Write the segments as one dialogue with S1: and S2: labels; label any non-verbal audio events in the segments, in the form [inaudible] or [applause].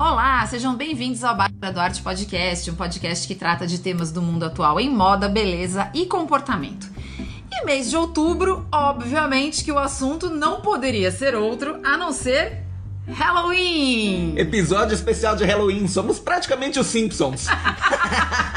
S1: Olá, sejam bem-vindos ao Bárbara do Arte Podcast, um podcast que trata de temas do mundo atual em moda, beleza e comportamento. E mês de outubro, obviamente que o assunto não poderia ser outro a não ser Halloween!
S2: Episódio especial de Halloween, somos praticamente os Simpsons. [laughs]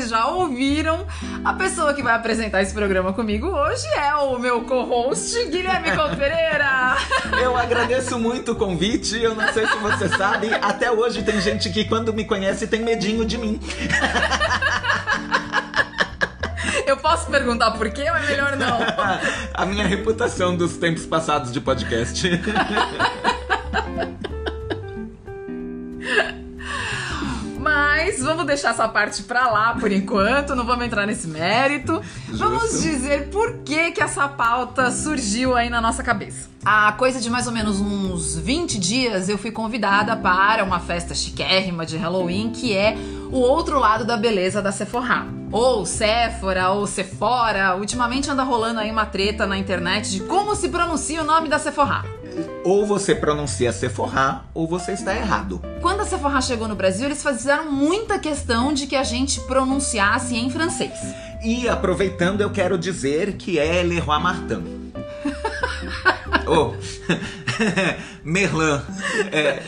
S1: vocês já ouviram, a pessoa que vai apresentar esse programa comigo hoje é o meu co-host, Guilherme Pereira. [laughs]
S2: Eu agradeço muito o convite, eu não sei se você sabe, até hoje tem gente que quando me conhece tem medinho de mim.
S1: Eu posso perguntar por quê é melhor não? [laughs]
S2: A minha reputação dos tempos passados de podcast. [laughs]
S1: vamos deixar essa parte pra lá por enquanto, não vamos entrar nesse mérito. Vamos dizer por que, que essa pauta surgiu aí na nossa cabeça. Há coisa de mais ou menos uns 20 dias eu fui convidada para uma festa chiquérrima de Halloween que é o outro lado da beleza da Sephora. Ou Sephora, ou Sephora. Ultimamente anda rolando aí uma treta na internet de como se pronuncia o nome da Sephora.
S2: Ou você pronuncia Sephora, ou você está errado.
S1: Quando a Sephora chegou no Brasil, eles fizeram muita questão de que a gente pronunciasse em francês.
S2: E aproveitando, eu quero dizer que é Leroy Martin. [laughs] oh, [laughs] Merlin. É,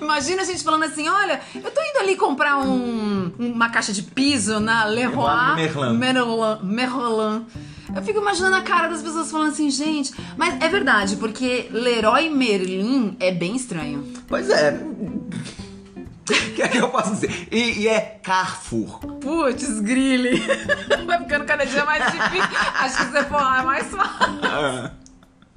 S1: Imagina a gente falando assim: olha, eu tô indo ali comprar um- uma caixa de piso na Leroy
S2: Merlin.
S1: Merlin. Merlin. Eu fico imaginando a cara das pessoas falando assim, gente. Mas é verdade, porque Leroy Merlin é bem estranho.
S2: pois é. O que é que eu posso dizer? E, e é Carrefour.
S1: Putz, grille. [laughs] Vai ficando cada dia mais difícil. Acho que você falar é mais fácil.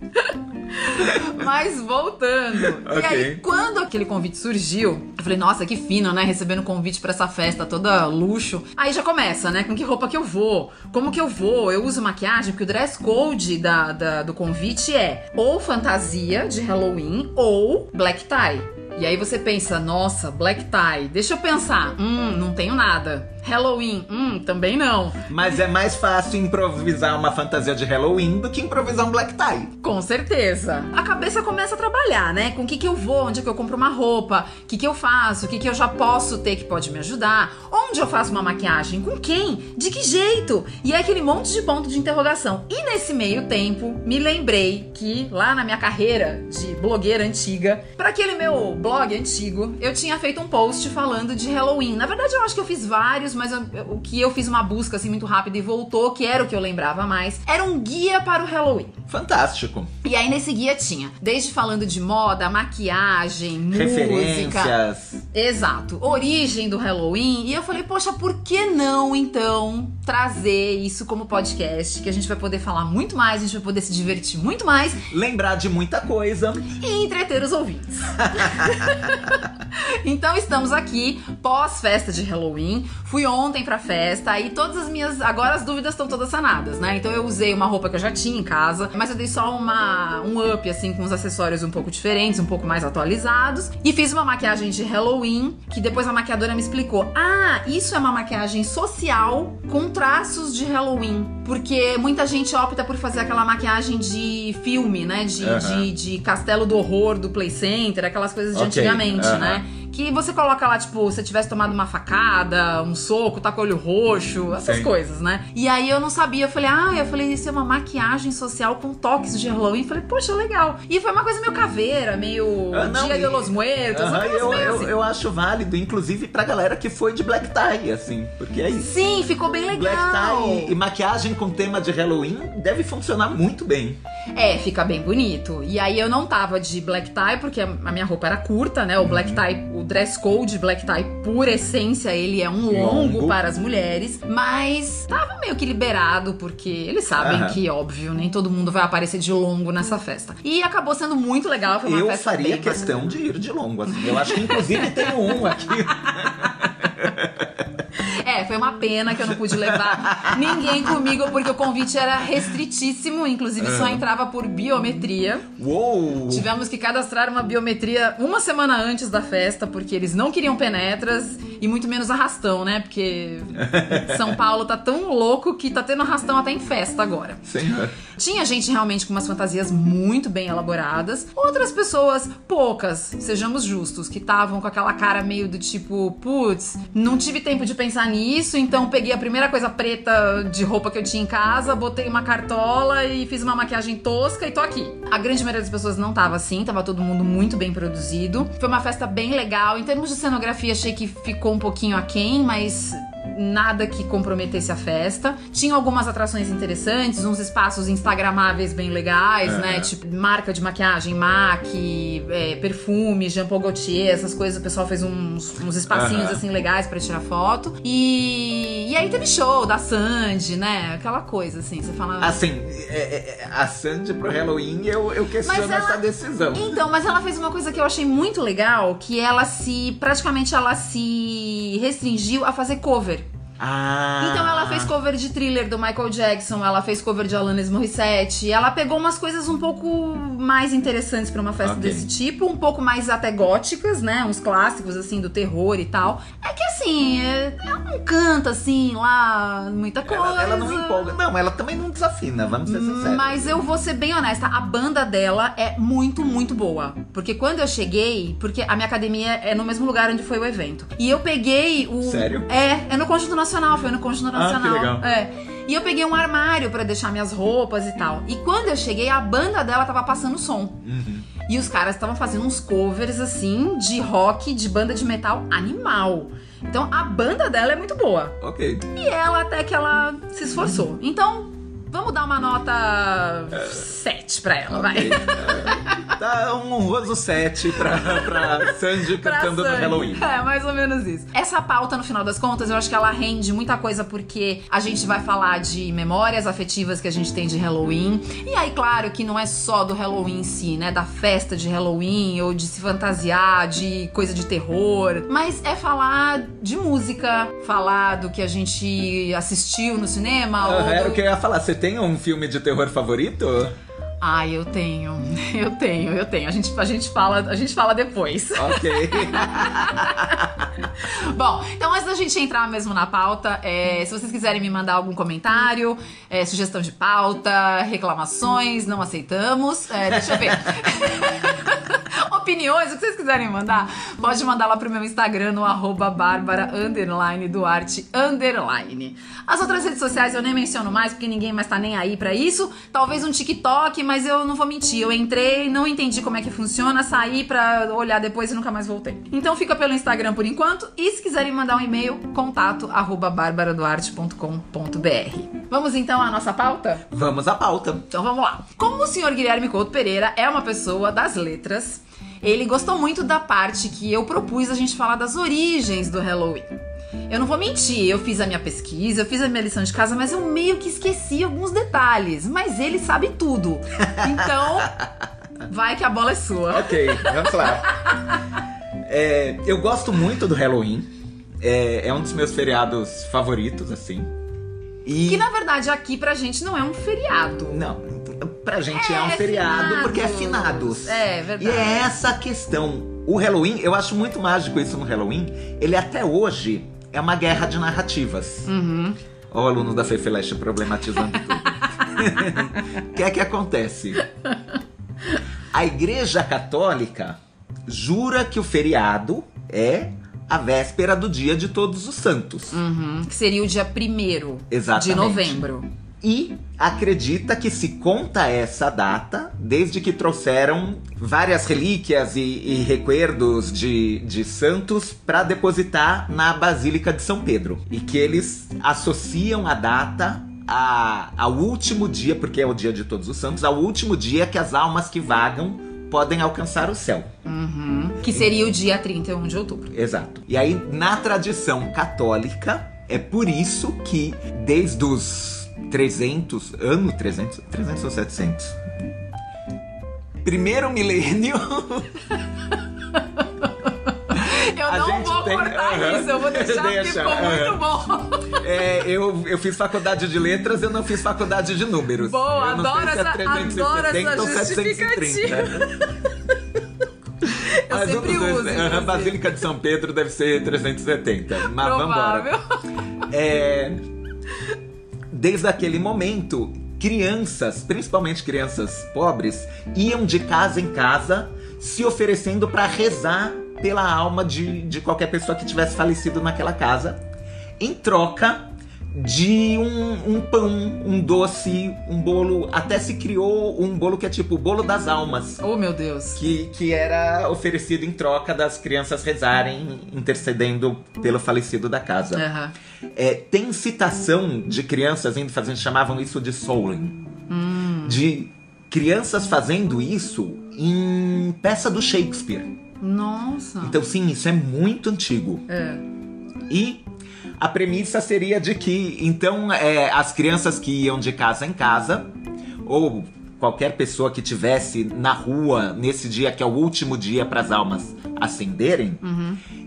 S1: [laughs] Mas voltando. E
S2: Ok.
S1: aí, quando aquele convite surgiu, eu falei, nossa, que fino, né? Recebendo convite pra essa festa toda luxo. Aí já começa, né? Com que roupa que eu vou? Como que eu vou? Eu uso maquiagem, porque o dress code da, da- do convite é ou fantasia de Halloween ou black tie. E aí você pensa, nossa, black tie. Deixa eu pensar. Hum, não tenho nada. Halloween, hum, também não.
S2: Mas é mais fácil improvisar uma fantasia de Halloween do que improvisar um black tie.
S1: Com certeza. A cabeça começa a trabalhar, né? Com o que, que eu vou, onde é que eu compro uma roupa, o que, que eu faço, o que, que eu já posso ter que pode me ajudar, onde eu faço uma maquiagem, com quem, de que jeito. E é aquele monte de ponto de interrogação. E nesse meio tempo, me lembrei que lá na minha carreira de blogueira antiga, para aquele meu blog antigo, eu tinha feito um post falando de Halloween. Na verdade, eu acho que eu fiz vários, mas eu- o que eu fiz uma busca assim muito rápida e voltou, que era o que eu lembrava mais, era um guia para o Halloween.
S2: Fantástico.
S1: E aí nesse guia tinha, desde falando de moda, maquiagem, música.
S2: Referências.
S1: Exato, origem do Halloween. E eu falei, poxa, por que não então trazer isso como podcast? Que a gente vai poder falar muito mais, a gente vai poder se divertir muito mais
S2: Lembrar de muita coisa.
S1: e entreter os ouvintes. [laughs] [laughs] então estamos aqui pós festa de Halloween. Fui ontem pra festa e todas as minhas agora as dúvidas estão todas sanadas, né? Então eu usei uma roupa que eu já tinha em casa, mas eu dei só uma um up assim com os acessórios um pouco diferentes, um pouco mais atualizados e fiz uma maquiagem de Halloween que depois a maquiadora me explicou: "Ah, isso é uma maquiagem social com traços de Halloween", porque muita gente opta por fazer aquela maquiagem de filme, né? De,
S2: Aham.
S1: de, de Castelo do Horror do Play Center, aquelas coisas de
S2: Ok,
S1: antigamente,
S2: aham.
S1: né? Que você coloca lá, tipo, se tivesse tomado uma facada, um soco, tá com o olho roxo, essas
S2: Sim.
S1: coisas, né? E aí eu não sabia, eu falei, ah, eu falei, isso é uma maquiagem social com toques de Halloween. Falei, poxa, legal. E foi uma coisa meio caveira, meio
S2: Ah, não,
S1: Dia
S2: e-
S1: de los Muertos,
S2: Aham,
S1: coisa
S2: eu,
S1: assim.
S2: eu acho válido, inclusive pra galera que foi de black tie, assim, porque é isso.
S1: Sim, ficou bem legal.
S2: Black tie e maquiagem com tema de Halloween deve funcionar muito bem.
S1: É, fica bem bonito. E aí eu não tava de black tie, porque a a minha roupa era curta, né? O black tie, o dress code black tie, por essência, ele é um longo,
S2: Longo.
S1: para as mulheres. Mas tava meio que liberado, porque eles sabem
S2: Aham.
S1: que, óbvio, nem todo mundo vai aparecer de longo nessa festa. E acabou sendo muito legal, foi uma
S2: eu
S1: festa
S2: faria
S1: bem
S2: questão de ir de longo, assim. Eu acho que inclusive tem um aqui. [laughs]
S1: É, foi uma pena que eu não pude levar [laughs] ninguém comigo, porque o convite era restritíssimo, inclusive só
S2: Ah.
S1: entrava por biometria.
S2: Uou!
S1: Tivemos que cadastrar uma biometria uma semana antes da festa, porque eles não queriam penetras E muito menos arrastão, né? Porque [laughs] São Paulo tá tão louco que tá tendo arrastão até em festa agora.
S2: Senhor.
S1: Tinha gente realmente com umas fantasias muito bem elaboradas. Outras pessoas, poucas, sejamos justos, que estavam com aquela cara meio do tipo, putz, não tive tempo de pensar nisso, então peguei a primeira coisa preta de roupa que eu tinha em casa, botei uma cartola e fiz uma maquiagem tosca e tô aqui. A grande maioria das pessoas não tava assim, tava todo mundo muito bem produzido. Foi uma festa bem legal. Em termos de cenografia, achei que ficou um pouquinho aquém, mas nada que comprometesse a festa. Tinha algumas atrações interessantes, uns espaços instagramáveis bem legais,
S2: Uhum.
S1: né? Tipo, marca de maquiagem, MAC, é, perfume, Jean Paul Gaultier, essas coisas. O pessoal fez uns, uns espacinhos
S2: Aham.
S1: assim legais pra tirar foto. E, e aí teve show da Sandy, né? Aquela coisa assim, você fala...
S2: Assim, é- é- a Sandy pro Halloween, eu, eu questiono
S1: ela-
S2: essa decisão.
S1: Então, mas ela fez uma coisa que eu achei muito legal, que ela se. praticamente ela se restringiu a fazer cover.
S2: Ah.
S1: Então ela fez cover de thriller do Michael Jackson, ela fez cover de Alanis Morissette, ela pegou umas coisas um pouco mais interessantes pra uma festa
S2: Ok.
S1: desse tipo, um pouco mais até góticas, né? Uns clássicos assim do terror e tal. É que assim, é- ela não canta assim lá muita coisa.
S2: Ela, ela não empolga. Não, ela também não desafina, vamos ser sinceros.
S1: Mas eu vou ser bem honesta, a banda dela é muito, muito boa. Porque quando eu cheguei, porque a minha academia é no mesmo lugar onde foi o evento. E eu peguei o.
S2: Sério?
S1: É, é no Conjunto Nacional, foi no Conjunto
S2: Ah, que
S1: Nacional.
S2: legal.
S1: É. E eu peguei um armário pra deixar minhas roupas e tal. E quando eu cheguei, a banda dela tava passando som.
S2: Uhum.
S1: E os caras estavam fazendo uns covers assim de rock, de banda de metal animal. Então a banda dela é muito boa.
S2: Ok.
S1: E ela até que ela se esforçou. Então, vamos dar uma nota 7 pra ela,
S2: ok.
S1: vai.
S2: É, Dá um honroso 7 pra, pra Sandy
S1: Pra
S2: cantando no
S1: Sandy.
S2: Halloween.
S1: É, mais ou menos isso. Essa pauta, no final das contas, eu acho que ela rende muita coisa porque a gente vai falar de memórias afetivas que a gente tem de Halloween. E aí, claro, que não é só do Halloween em si, né? Da festa de Halloween ou de se fantasiar, de coisa de terror. Mas é falar de música, falar do que a gente assistiu no cinema. ou
S2: Ah, Era
S1: do-
S2: o que eu ia falar. Você tem um filme de terror favorito?
S1: Ai, eu tenho. [laughs] Eu tenho, eu tenho. A gente, a gente, fala, a gente fala depois. [laughs]
S2: Ok.
S1: Bom, então antes da gente entrar mesmo na pauta, é, se vocês quiserem me mandar algum comentário, é, sugestão de pauta, reclamações, não aceitamos. É, deixa eu ver. [laughs] Opiniões, o que vocês quiserem mandar, pode mandar lá pro meu Instagram no arroba bárbara underline duarte underline. As outras redes sociais eu nem menciono mais, porque ninguém mais tá nem aí pra isso. Talvez um TikTok, mas eu não vou mentir. Eu entrei, não entendi como é que funciona, saí pra olhar depois e nunca mais voltei. Então fica pelo Instagram por enquanto. E se quiserem mandar um e-mail, contato arroba barbaraduarte.com.br. Vamos então à nossa pauta?
S2: Vamos à pauta.
S1: Então vamos lá. Como o senhor Guilherme Couto Pereira é uma pessoa das letras, ele gostou muito da parte que eu propus a gente falar das origens do Halloween. Eu não vou mentir, eu fiz a minha pesquisa, eu fiz a minha lição de casa, mas eu meio que esqueci alguns detalhes. Mas ele sabe tudo. Então, [laughs] vai que a bola é sua.
S2: Ok, vamos lá. É, eu gosto muito do Halloween. É, é um dos meus feriados favoritos, assim. E.
S1: Que na verdade aqui pra gente não é um feriado.
S2: Não, pra gente é,
S1: É,
S2: um feriado
S1: finados.
S2: porque é finados.
S1: É,
S2: E
S1: verdade.
S2: é essa a questão. O Halloween, eu acho muito mágico isso no Halloween. Ele até hoje é uma guerra de narrativas.
S1: Uhum.
S2: Ó, o aluno da Fefeleche problematizando tudo. O [laughs] que é que acontece? A Igreja Católica jura que o feriado é a véspera do dia de Todos os Santos.
S1: Uhum. Que seria o dia 1
S2: Exatamente.
S1: de novembro.
S2: E acredita que se conta essa data desde que trouxeram várias relíquias e, e recuerdos de, de santos para depositar na Basílica de São Pedro. E que eles associam a data a- ao último dia, porque é o dia de todos os santos, ao último dia que as almas que vagam podem alcançar o céu.
S1: Uhum. Que seria o dia 31 de outubro.
S2: Exato. E aí, na tradição católica, é por isso que desde os 300, ano 300, 300 ou 700? Primeiro milênio, [laughs]
S1: Eu
S2: A
S1: não vou
S2: tem-
S1: cortar
S2: Aham.
S1: isso, eu vou deixar porque [laughs]
S2: Deixa,
S1: ficou
S2: aham.
S1: muito bom.
S2: é, eu, eu fiz faculdade de letras, eu não fiz faculdade de números.
S1: Boa, adoro
S2: se
S1: essa-
S2: é 370
S1: adoro essa
S2: ou 730. [laughs]
S1: Eu
S2: Mas
S1: sempre
S2: dois,
S1: uso.
S2: né?
S1: inclusive.
S2: Basílica de São Pedro deve ser 370. Mas.
S1: Provável.
S2: É, desde aquele momento, crianças, principalmente crianças pobres, iam de casa em casa se oferecendo para rezar pela alma de, de qualquer pessoa que tivesse falecido naquela casa, em troca de um, um pão, um doce, um bolo. Até se criou um bolo que é tipo o bolo das almas.
S1: Oh, meu Deus.
S2: Que, que era oferecido em troca das crianças rezarem, intercedendo pelo falecido da casa.
S1: Aham.
S2: É, tem citação de crianças indo fazendo, chamavam isso de souling. De crianças fazendo isso em peça do Shakespeare.
S1: Nossa.
S2: Então, sim, isso é muito antigo.
S1: É.
S2: E a premissa seria de que, então, é, as crianças que iam de casa em casa, ou qualquer pessoa que tivesse na rua nesse dia, que é o último dia para as almas acenderem,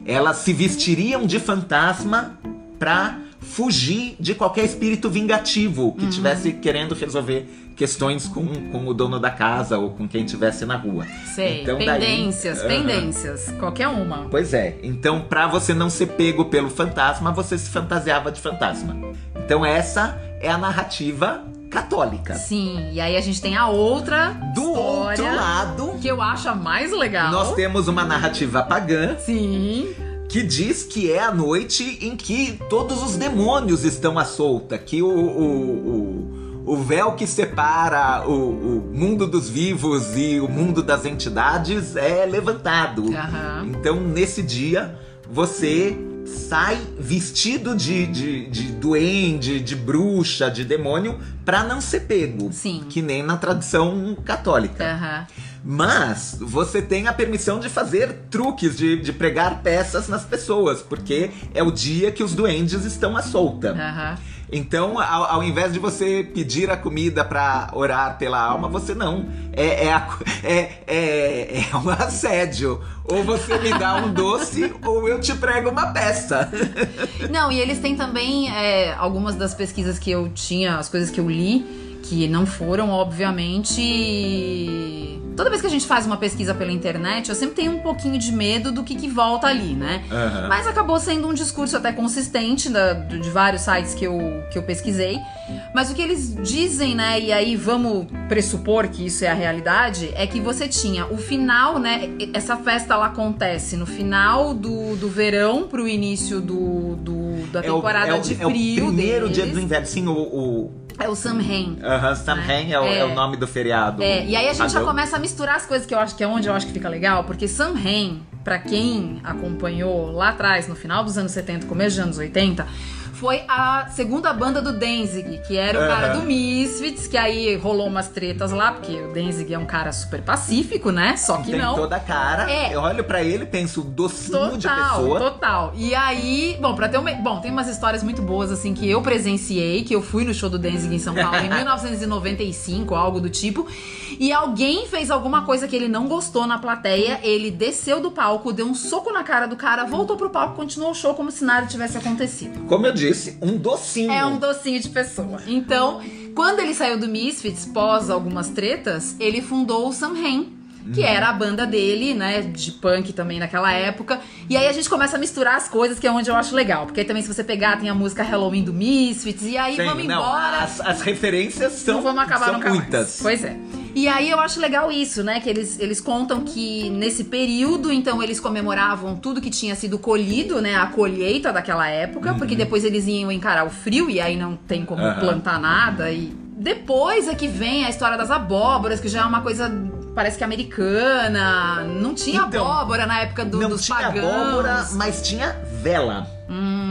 S2: elas se vestiriam de fantasma pra fugir de qualquer espírito vingativo que estivesse querendo resolver questões com, com o dono da casa ou com quem estivesse na rua.
S1: Sei.
S2: Então, daí-
S1: pendências,
S2: Aham.
S1: pendências. Qualquer uma.
S2: Pois é, então pra você não ser pego pelo fantasma, você se fantasiava de fantasma. Então essa é a narrativa católica.
S1: Sim. E aí a gente tem a outra
S2: Do outro lado,
S1: que eu acho a mais legal.
S2: nós temos uma narrativa pagã
S1: Sim.
S2: que diz que é a noite em que todos os demônios estão à solta, que o, o, o, o véu que separa o, o mundo dos vivos e o mundo das entidades é levantado.
S1: Aham.
S2: Então, nesse dia, você sai vestido de, de, de duende, de bruxa, de demônio, pra não ser pego.
S1: Sim.
S2: Que nem na tradição católica.
S1: Aham.
S2: Mas você tem a permissão de fazer truques, de, de pregar peças nas pessoas, porque é o dia que os duendes estão à solta.
S1: Aham.
S2: Então, ao, ao invés de você pedir a comida pra orar pela alma, você não. É, é, a é, é, é um [laughs] assédio. Ou você me dá um doce, ou eu te prego uma peça. [laughs]
S1: Não, e eles têm também é, algumas das pesquisas que eu tinha, as coisas que eu li, que não foram, obviamente. Toda vez que a gente faz uma pesquisa pela internet, eu sempre tenho um pouquinho de medo do que, que volta ali, né?
S2: Aham.
S1: Mas acabou sendo um discurso até consistente da- de vários sites que eu, que eu pesquisei. Mas o que eles dizem, né? E aí vamos pressupor que isso é a realidade, é que você tinha o final, né? Essa festa ela acontece no final do, do verão pro início do, do- da
S2: É o,
S1: temporada
S2: é o-
S1: de
S2: é o
S1: frio.
S2: primeiro dia
S1: deles.
S2: do inverno. Sim, o. o
S1: É o Samhain.
S2: aham, Samhain é, o, é o
S1: É.
S2: nome do feriado.
S1: É, e aí a gente já
S2: pagão.
S1: começa a misturar as coisas que eu acho que é onde eu acho que fica legal, porque Samhain, pra quem acompanhou lá atrás, no final dos anos 70, começo dos anos 80, foi a segunda banda do Danzig, que era o cara do Misfits, que aí rolou umas tretas lá, porque o Danzig é um cara super pacífico, né? Só que
S2: Tem
S1: não.
S2: toda a cara.
S1: É.
S2: Eu olho pra ele e penso, docinho de
S1: Total,
S2: pessoa.
S1: total. E aí, bom, para ter uma, bom, tem umas histórias muito boas assim que eu presenciei, que eu fui no show do Danzig em São Paulo em [laughs] 1995, algo do tipo, e alguém fez alguma coisa que ele não gostou na plateia, ele desceu do palco, deu um soco na cara do cara, voltou pro palco, continuou o show como se nada tivesse acontecido.
S2: Como eu disse, um docinho.
S1: É um docinho de pessoa. Então, quando ele saiu do Misfits, pós algumas tretas, ele fundou o Samhain. Que era a banda dele, né? De punk também naquela época. E aí a gente começa a misturar as coisas, que é onde eu acho legal. Porque aí também, se você pegar, tem a música Halloween do Misfits. E aí
S2: Sim,
S1: vamos
S2: não,
S1: embora.
S2: As, as referências são,
S1: não vamos acabar
S2: são
S1: nunca mais.
S2: muitas.
S1: Pois é. E aí eu acho legal isso, né? Que eles, eles contam que nesse período, então, eles comemoravam tudo que tinha sido colhido, né? A colheita daquela época, porque depois eles iam encarar o frio e aí não tem como
S2: Uhum.
S1: Plantar nada. E depois é que vem a história das abóboras, que já é uma coisa. Parece que americana. Não tinha
S2: Então,
S1: abóbora na época do,
S2: Não
S1: dos
S2: tinha
S1: pagãos. Hum.
S2: abóbora, mas tinha vela.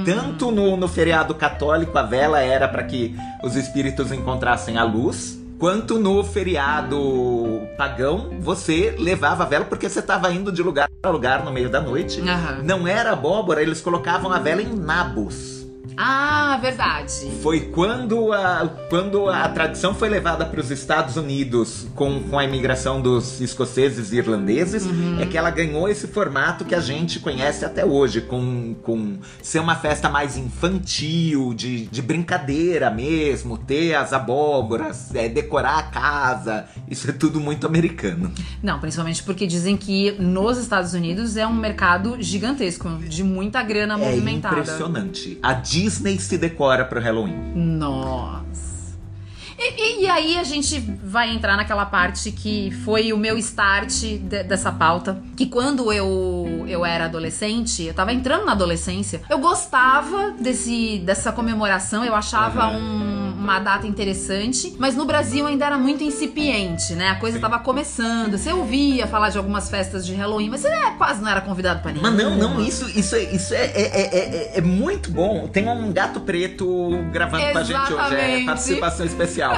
S2: Tanto no, no feriado católico a vela era para que os espíritos encontrassem a luz, quanto no feriado pagão você levava a vela porque você estava indo de lugar para lugar no meio da noite.
S1: Aham.
S2: Não era abóbora, eles colocavam a vela em nabos.
S1: Ah, verdade.
S2: Foi quando a, quando a tradição foi levada para os Estados Unidos com, com a imigração dos escoceses e irlandeses,
S1: Uhum.
S2: é que ela ganhou esse formato que a gente conhece até hoje, com, com ser uma festa mais infantil, de, de brincadeira mesmo, ter as abóboras, é, decorar a casa. Isso é tudo muito americano.
S1: Não, principalmente porque dizem que nos Estados Unidos é um mercado gigantesco, de muita grana
S2: É
S1: movimentada.
S2: impressionante. A Disney se decora pro Halloween.
S1: Nossa. E, e- aí a gente vai entrar naquela parte que foi o meu start de- dessa pauta. Que quando eu, eu era adolescente, eu tava entrando na adolescência, eu gostava desse, dessa comemoração, eu achava
S2: Aham.
S1: um- uma data interessante, mas no Brasil ainda era muito incipiente, né? A coisa
S2: Sim.
S1: tava começando. Você ouvia falar de algumas festas de Halloween, mas você é, quase não era convidado pra nenhuma.
S2: Mas não, não, isso, isso, é, isso é, é, é, é- é muito bom. Tem um gato preto gravando com a gente hoje. É
S1: Exatamente.
S2: participação especial.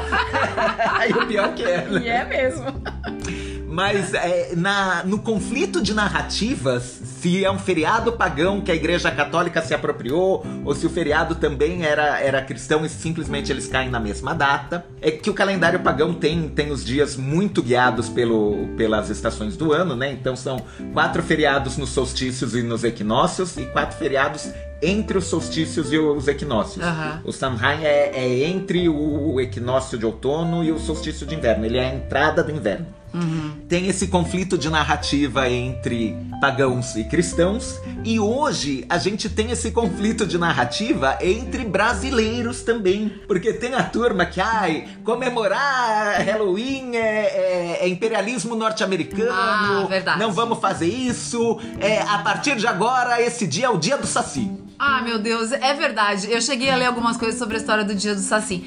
S2: [laughs] Aí o pior que é, né?
S1: E é mesmo. [laughs]
S2: Mas é, na, no conflito de narrativas, se é um feriado pagão que a igreja católica se apropriou, ou se o feriado também era, era cristão e simplesmente eles caem na mesma data, é que o calendário pagão tem, tem os dias muito guiados pelo, pelas estações do ano, né? Então são quatro feriados nos solstícios e nos equinócios, e quatro feriados entre os solstícios e os equinócios.
S1: Aham.
S2: O Samhain é, é entre o equinócio de outono e o solstício de inverno. Ele é a entrada do inverno. Tem esse conflito de narrativa entre pagãos e cristãos. E hoje a gente tem esse conflito de narrativa entre brasileiros também. Porque tem a turma que, ai, comemorar Halloween é, é- é imperialismo norte-americano.
S1: Ah, verdade.
S2: Não vamos fazer isso. É, a partir de agora, esse dia é o dia do Saci.
S1: Ah, meu Deus, é verdade. Eu cheguei a ler algumas coisas sobre a história do dia do Saci.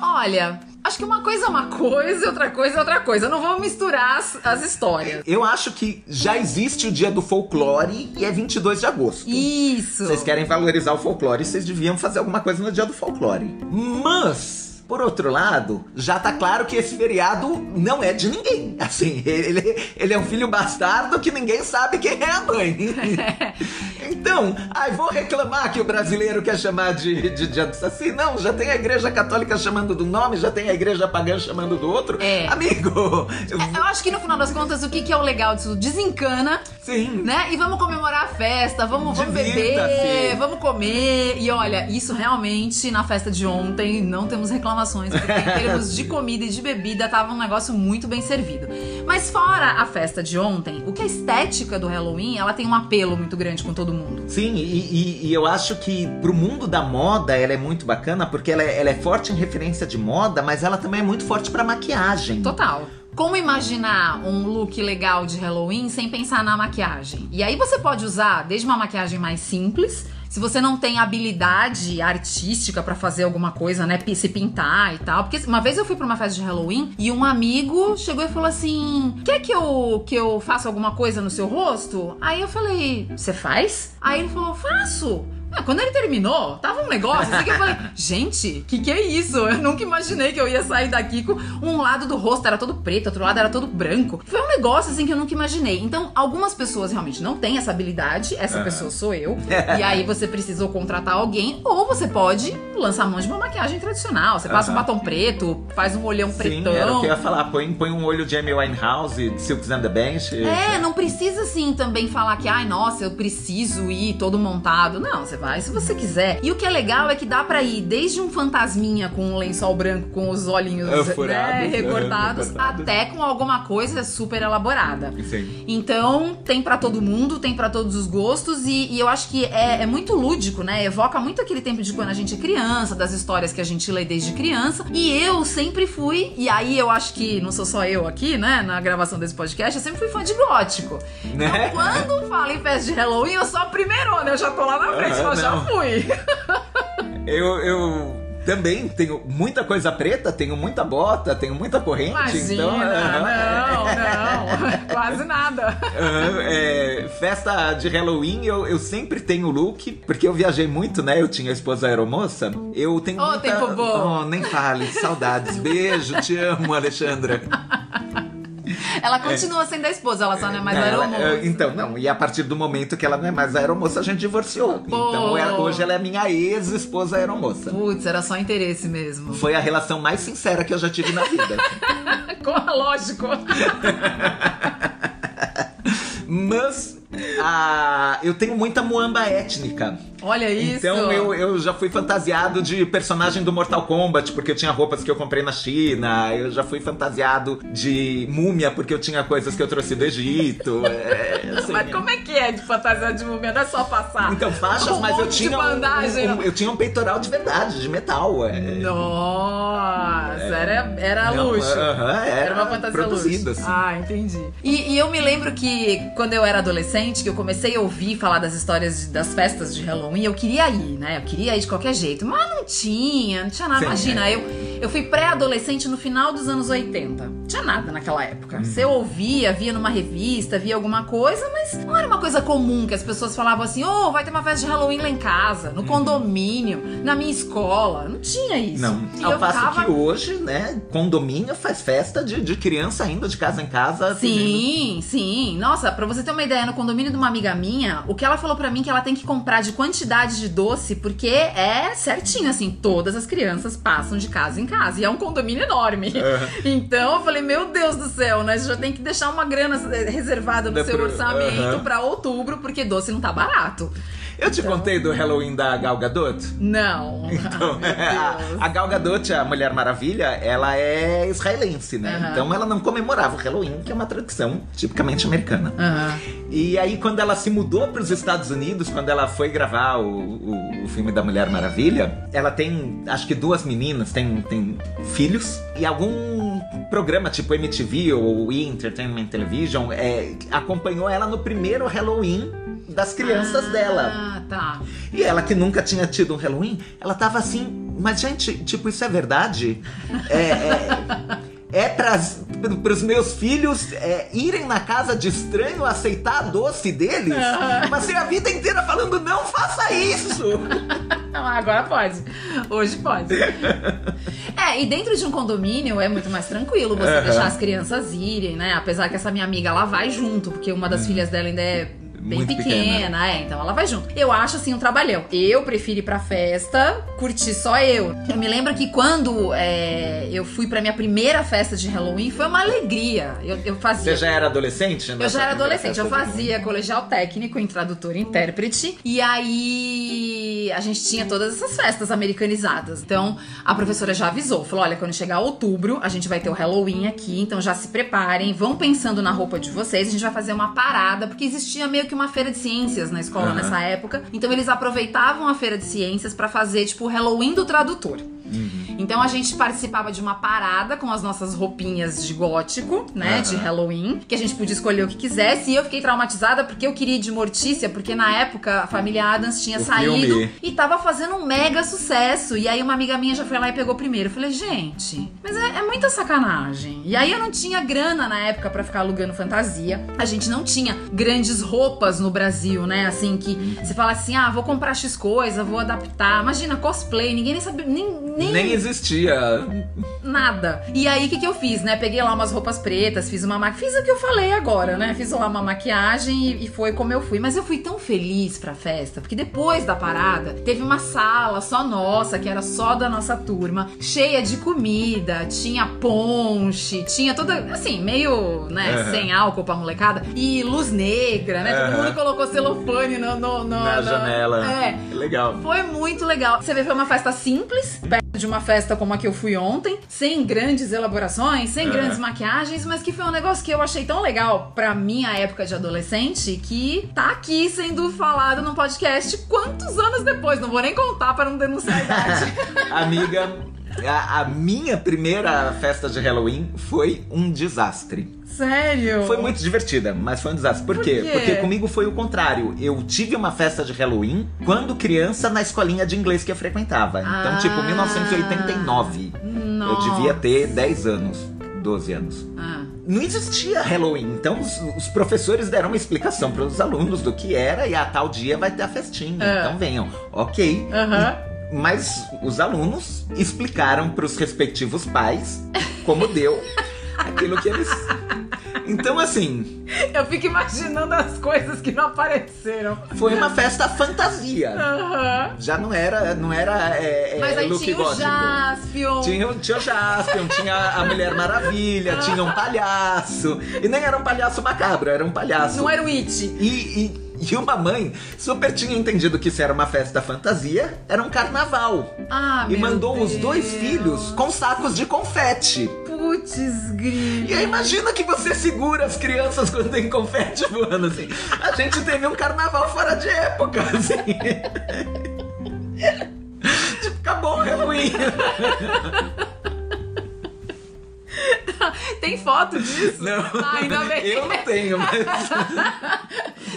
S1: Olha, acho que uma coisa é uma coisa e outra coisa é outra coisa. Não vamos misturar as, as histórias.
S2: Eu acho que já existe o dia do folclore e é 22 de agosto.
S1: Isso.
S2: Vocês querem valorizar o folclore, vocês deviam fazer alguma coisa no dia do folclore. Mas, por outro lado, já tá claro que esse feriado não é de ninguém. Assim, ele, ele é um filho bastardo que ninguém sabe quem é a mãe. [laughs] Então, ai, vou reclamar que o brasileiro quer chamar de, de dia do Saci. Não, já tem a igreja católica chamando do nome, já tem a igreja pagã chamando do outro.
S1: É.
S2: Amigo,
S1: É, Eu acho que no final das contas, o que, que é o legal disso? Desencana,
S2: sim.
S1: né? E vamos comemorar a festa, vamos, vamos beber, vamos comer. E olha, isso realmente na festa de ontem não temos reclamações, porque em termos de comida e de bebida tava um negócio muito bem servido. Mas fora a festa de ontem, o que a estética do Halloween, ela tem um apelo muito grande com todo mundo.
S2: Sim, e, e- e eu acho que pro mundo da moda ela é muito bacana porque ela é, ela é forte em referência de moda, mas ela também é muito forte pra maquiagem.
S1: Total. Como imaginar um look legal de Halloween sem pensar na maquiagem? E aí você pode usar desde uma maquiagem mais simples, se você não tem habilidade artística pra fazer alguma coisa, né, se pintar e tal. Porque uma vez eu fui pra uma festa de Halloween e um amigo chegou e falou assim: "Quer que eu que eu faça alguma coisa no seu rosto?" Aí eu falei: "Você faz?" Aí ele falou: "Faço." Ah, quando ele terminou, tava um negócio assim que eu falei, gente, que que é isso? Eu nunca imaginei que eu ia sair daqui com um lado do rosto era todo preto, outro lado era todo branco. Foi um negócio assim que eu nunca imaginei. Então, algumas pessoas realmente não têm essa habilidade, essa pessoa sou eu. e aí você precisou contratar alguém, ou você pode lançar mão de uma maquiagem tradicional. Você passa um batom preto, faz um olhão
S2: Sim,
S1: pretão.
S2: era o que eu ia falar. Põe, põe um olho de Amy Winehouse, Silks and the Bench.
S1: É, não precisa assim também falar que, ai, nossa, eu preciso ir todo montado. Não, você vai se você quiser. E o que é legal é que dá pra ir desde um fantasminha com um lençol branco com os olhinhos
S2: É, furados,
S1: né, [laughs]
S2: é,
S1: recortados,
S2: recortados.
S1: até com alguma coisa super elaborada.
S2: Sim.
S1: Então, tem pra todo mundo, tem pra todos os gostos e, e eu acho que é, é muito lúdico, né? Evoca muito aquele tempo de quando a gente é criança, das histórias que a gente lê desde criança. E eu sempre fui, e aí eu acho que não sou só eu aqui, né, na gravação desse podcast, eu sempre fui fã de gótico.
S2: Né?
S1: Então, quando fala em festa de Halloween, eu sou a primeirona, eu já tô lá na frente,
S2: Aham,
S1: eu já fui.
S2: Eu, eu também tenho muita coisa preta, tenho muita bota, tenho muita corrente.
S1: Imagina,
S2: então, aham,
S1: não, não, [laughs] quase nada.
S2: Aham, é, festa de Halloween, eu, eu sempre tenho look, porque eu viajei muito, né? Eu tinha esposa aeromoça. Eu tenho
S1: Ô,
S2: muita...
S1: tempo bom.
S2: Oh, nem fale, saudades. Beijo, te amo, Alexandra. [laughs] [laughs]
S1: Ela continua sendo a esposa, ela só não é mais aeromoça.
S2: é, então, não, e a partir do momento que ela não é mais aeromoça, a gente divorciou.
S1: Pô.
S2: Então ela- hoje ela é minha ex-esposa aeromoça.
S1: Putz, era só interesse mesmo.
S2: Foi a relação mais sincera que eu já tive na vida. [laughs]
S1: Lógico. [laughs]
S2: Mas ah, eu tenho muita muamba étnica.
S1: Olha isso.
S2: Então eu, eu já fui fantasiado de personagem do Mortal Kombat, porque eu tinha roupas que eu comprei na China. Eu já fui fantasiado de múmia, porque eu tinha coisas que eu trouxe do Egito. É, assim,
S1: Mas como é que é de fantasia de múmia? Não é só passar.
S2: Então, faixas,
S1: um
S2: mas eu tinha. Um- um- eu tinha um peitoral de verdade, de metal. É.
S1: Nossa, era, era
S2: Não,
S1: luxo.
S2: aham, era
S1: uma fantasia luxo.
S2: assim.
S1: Ah, entendi. E, e eu me lembro que quando eu era adolescente, que eu comecei a ouvir falar das histórias de- das festas de Halloween, eu queria ir, né? Eu queria ir de qualquer jeito. Mas não tinha, não tinha nada.
S2: Sim,
S1: Imagina,
S2: é.
S1: eu, eu fui pré-adolescente no final dos anos 80. Não tinha nada naquela época.
S2: Uhum.
S1: Você ouvia, via numa revista, via alguma coisa, mas não era uma coisa comum que as pessoas falavam assim: ô, vai ter uma festa de Halloween lá em casa, no condomínio, na minha escola. Não tinha isso.
S2: Uhum. Não,
S1: E
S2: ao passo
S1: ficava-
S2: que hoje, né, condomínio faz festa de, de criança indo de casa em casa. pedindo-
S1: Sim, sim. Nossa, pra você ter uma ideia, no condomínio de uma amiga minha, o que ela falou pra mim é que ela tem que comprar de quantidade de doce, porque é certinho, assim, todas as crianças passam de casa em casa. E é um condomínio enorme. Então eu falei, meu Deus do céu, né? Você já tem que deixar uma grana eh, reservada no seu orçamento
S2: Aham.
S1: pra outubro, porque doce não tá barato.
S2: Eu te
S1: Então-
S2: contei do Halloween da Gal Gadot?
S1: Não. [laughs]
S2: Então, [laughs] a, a Gal Gadot, a Mulher Maravilha, ela é israelense, né? Então ela não comemorava o Halloween, que é uma tradição tipicamente americana. E aí, quando ela se mudou para os Estados Unidos, quando ela foi gravar o, o, o filme da Mulher Maravilha, ela tem, acho que duas meninas, tem, tem filhos, e algum programa tipo MTV ou E! Entertainment Television é, acompanhou ela no primeiro Halloween das crianças dela.
S1: Ah, tá.
S2: E ela que nunca tinha tido um Halloween, ela tava assim, mas gente, tipo, isso é verdade? É, é, é pras, pros meus filhos é, irem na casa de estranho aceitar doce deles? Passei a vida inteira falando, não faça isso!
S1: Ah, [laughs] Agora pode. Hoje pode. É, e dentro de um condomínio é muito mais tranquilo você
S2: Aham.
S1: deixar as crianças irem, né? Apesar que essa minha amiga, ela vai junto, porque uma das filhas dela ainda é bem
S2: Muito
S1: pequena,
S2: pequena.
S1: é, então ela vai junto. Eu acho assim um trabalhão. Eu prefiro ir pra festa, curtir só eu. Eu me lembro que quando é, eu fui pra minha primeira festa de Halloween, foi uma alegria. Eu, eu fazia.
S2: Você já era adolescente?
S1: Eu
S2: nessa
S1: já era adolescente, eu fazia colegial técnico em tradutor e intérprete. E aí a gente tinha todas essas festas americanizadas. Então a professora já avisou, falou: olha, quando chegar outubro, a gente vai ter o Halloween aqui, então já se preparem, vão pensando na roupa de vocês, a gente vai fazer uma parada, porque existia meio que uma feira de ciências na escola
S2: Aham.
S1: nessa época. Então eles aproveitavam a feira de ciências pra fazer, tipo, o Halloween do tradutor. Então a gente participava de uma parada com as nossas roupinhas de gótico, né?
S2: Aham.
S1: De Halloween, que a gente podia escolher o que quisesse. E eu fiquei traumatizada porque eu queria ir de Mortícia, porque na época a família Adams tinha
S2: O
S1: saído
S2: filme.
S1: e tava fazendo um mega sucesso. E aí uma amiga minha já foi lá e pegou primeiro. Eu falei, gente, mas é, é muita sacanagem. E aí eu não tinha grana na época pra ficar alugando fantasia. A gente não tinha grandes roupas no Brasil, né? Assim, que você fala assim, ah, vou comprar X coisa, vou adaptar. Imagina, cosplay, ninguém nem sabia, nem, nem,
S2: Nem existia.
S1: nada. E aí, o que, que eu fiz, né? Peguei lá umas roupas pretas, fiz uma maquiagem. Fiz o que eu falei agora, né? Fiz lá uma maquiagem e, e foi como eu fui. Mas eu fui tão feliz pra festa, porque depois da parada, teve uma sala só nossa, que era só da nossa turma, cheia de comida, tinha ponche, tinha toda, assim, meio, né,
S2: Aham.
S1: sem álcool pra molecada, e luz negra, né? Todo
S2: Aham.
S1: mundo colocou celofane no, no, no-
S2: Na
S1: no-
S2: janela.
S1: É.
S2: Legal.
S1: Foi muito legal. Você vê, foi uma festa simples, perto de uma festa como a que eu fui ontem, sem grandes elaborações, sem
S2: É.
S1: grandes maquiagens, mas que foi um negócio que eu achei tão legal pra minha época de adolescente que tá aqui sendo falado no podcast quantos anos depois. Não vou nem contar pra não denunciar a idade. [laughs]
S2: Amiga, a, a minha primeira festa de Halloween foi um desastre.
S1: Sério?
S2: Foi muito divertida, mas foi um desastre. Por,
S1: Por
S2: quê?
S1: quê?
S2: Porque comigo foi o contrário. Eu tive uma festa de Halloween quando criança na escolinha de inglês que eu frequentava. Então,
S1: Ah.
S2: tipo, 1989.
S1: Nossa.
S2: Eu devia ter 10 anos, 12 anos.
S1: Ah.
S2: Não existia Halloween, então os, os professores deram uma explicação para os alunos do que era e a tal dia vai ter a festinha.
S1: É.
S2: Então venham. Ok.
S1: Aham.
S2: Mas os alunos explicaram para os respectivos pais como deu [laughs] aquilo que eles Então, assim,
S1: Eu fico imaginando as coisas que não apareceram.
S2: foi uma festa fantasia.
S1: Aham.
S2: Já não era, não era é, é,
S1: Mas aí
S2: look
S1: tinha o
S2: gótico.
S1: Jaspion.
S2: Tinha, o- tinha o Jaspion, tinha a Mulher Maravilha, tinha um palhaço. E nem era um palhaço macabro, era um palhaço.
S1: Não era o It.
S2: E, e, [laughs] e uma mãe super tinha entendido que isso era uma festa fantasia, era um carnaval.
S1: Ah,
S2: e mandou os dois
S1: Deus.
S2: filhos com sacos de confete.
S1: Putz, grilo.
S2: E aí imagina que você segura as crianças quando tem confete voando assim. A gente teve um carnaval fora de época, [laughs] assim. Tipo, acabou o Halloween.
S1: Tem foto disso?
S2: Não,
S1: Ah, ainda bem.
S2: eu não tenho, mas. [laughs]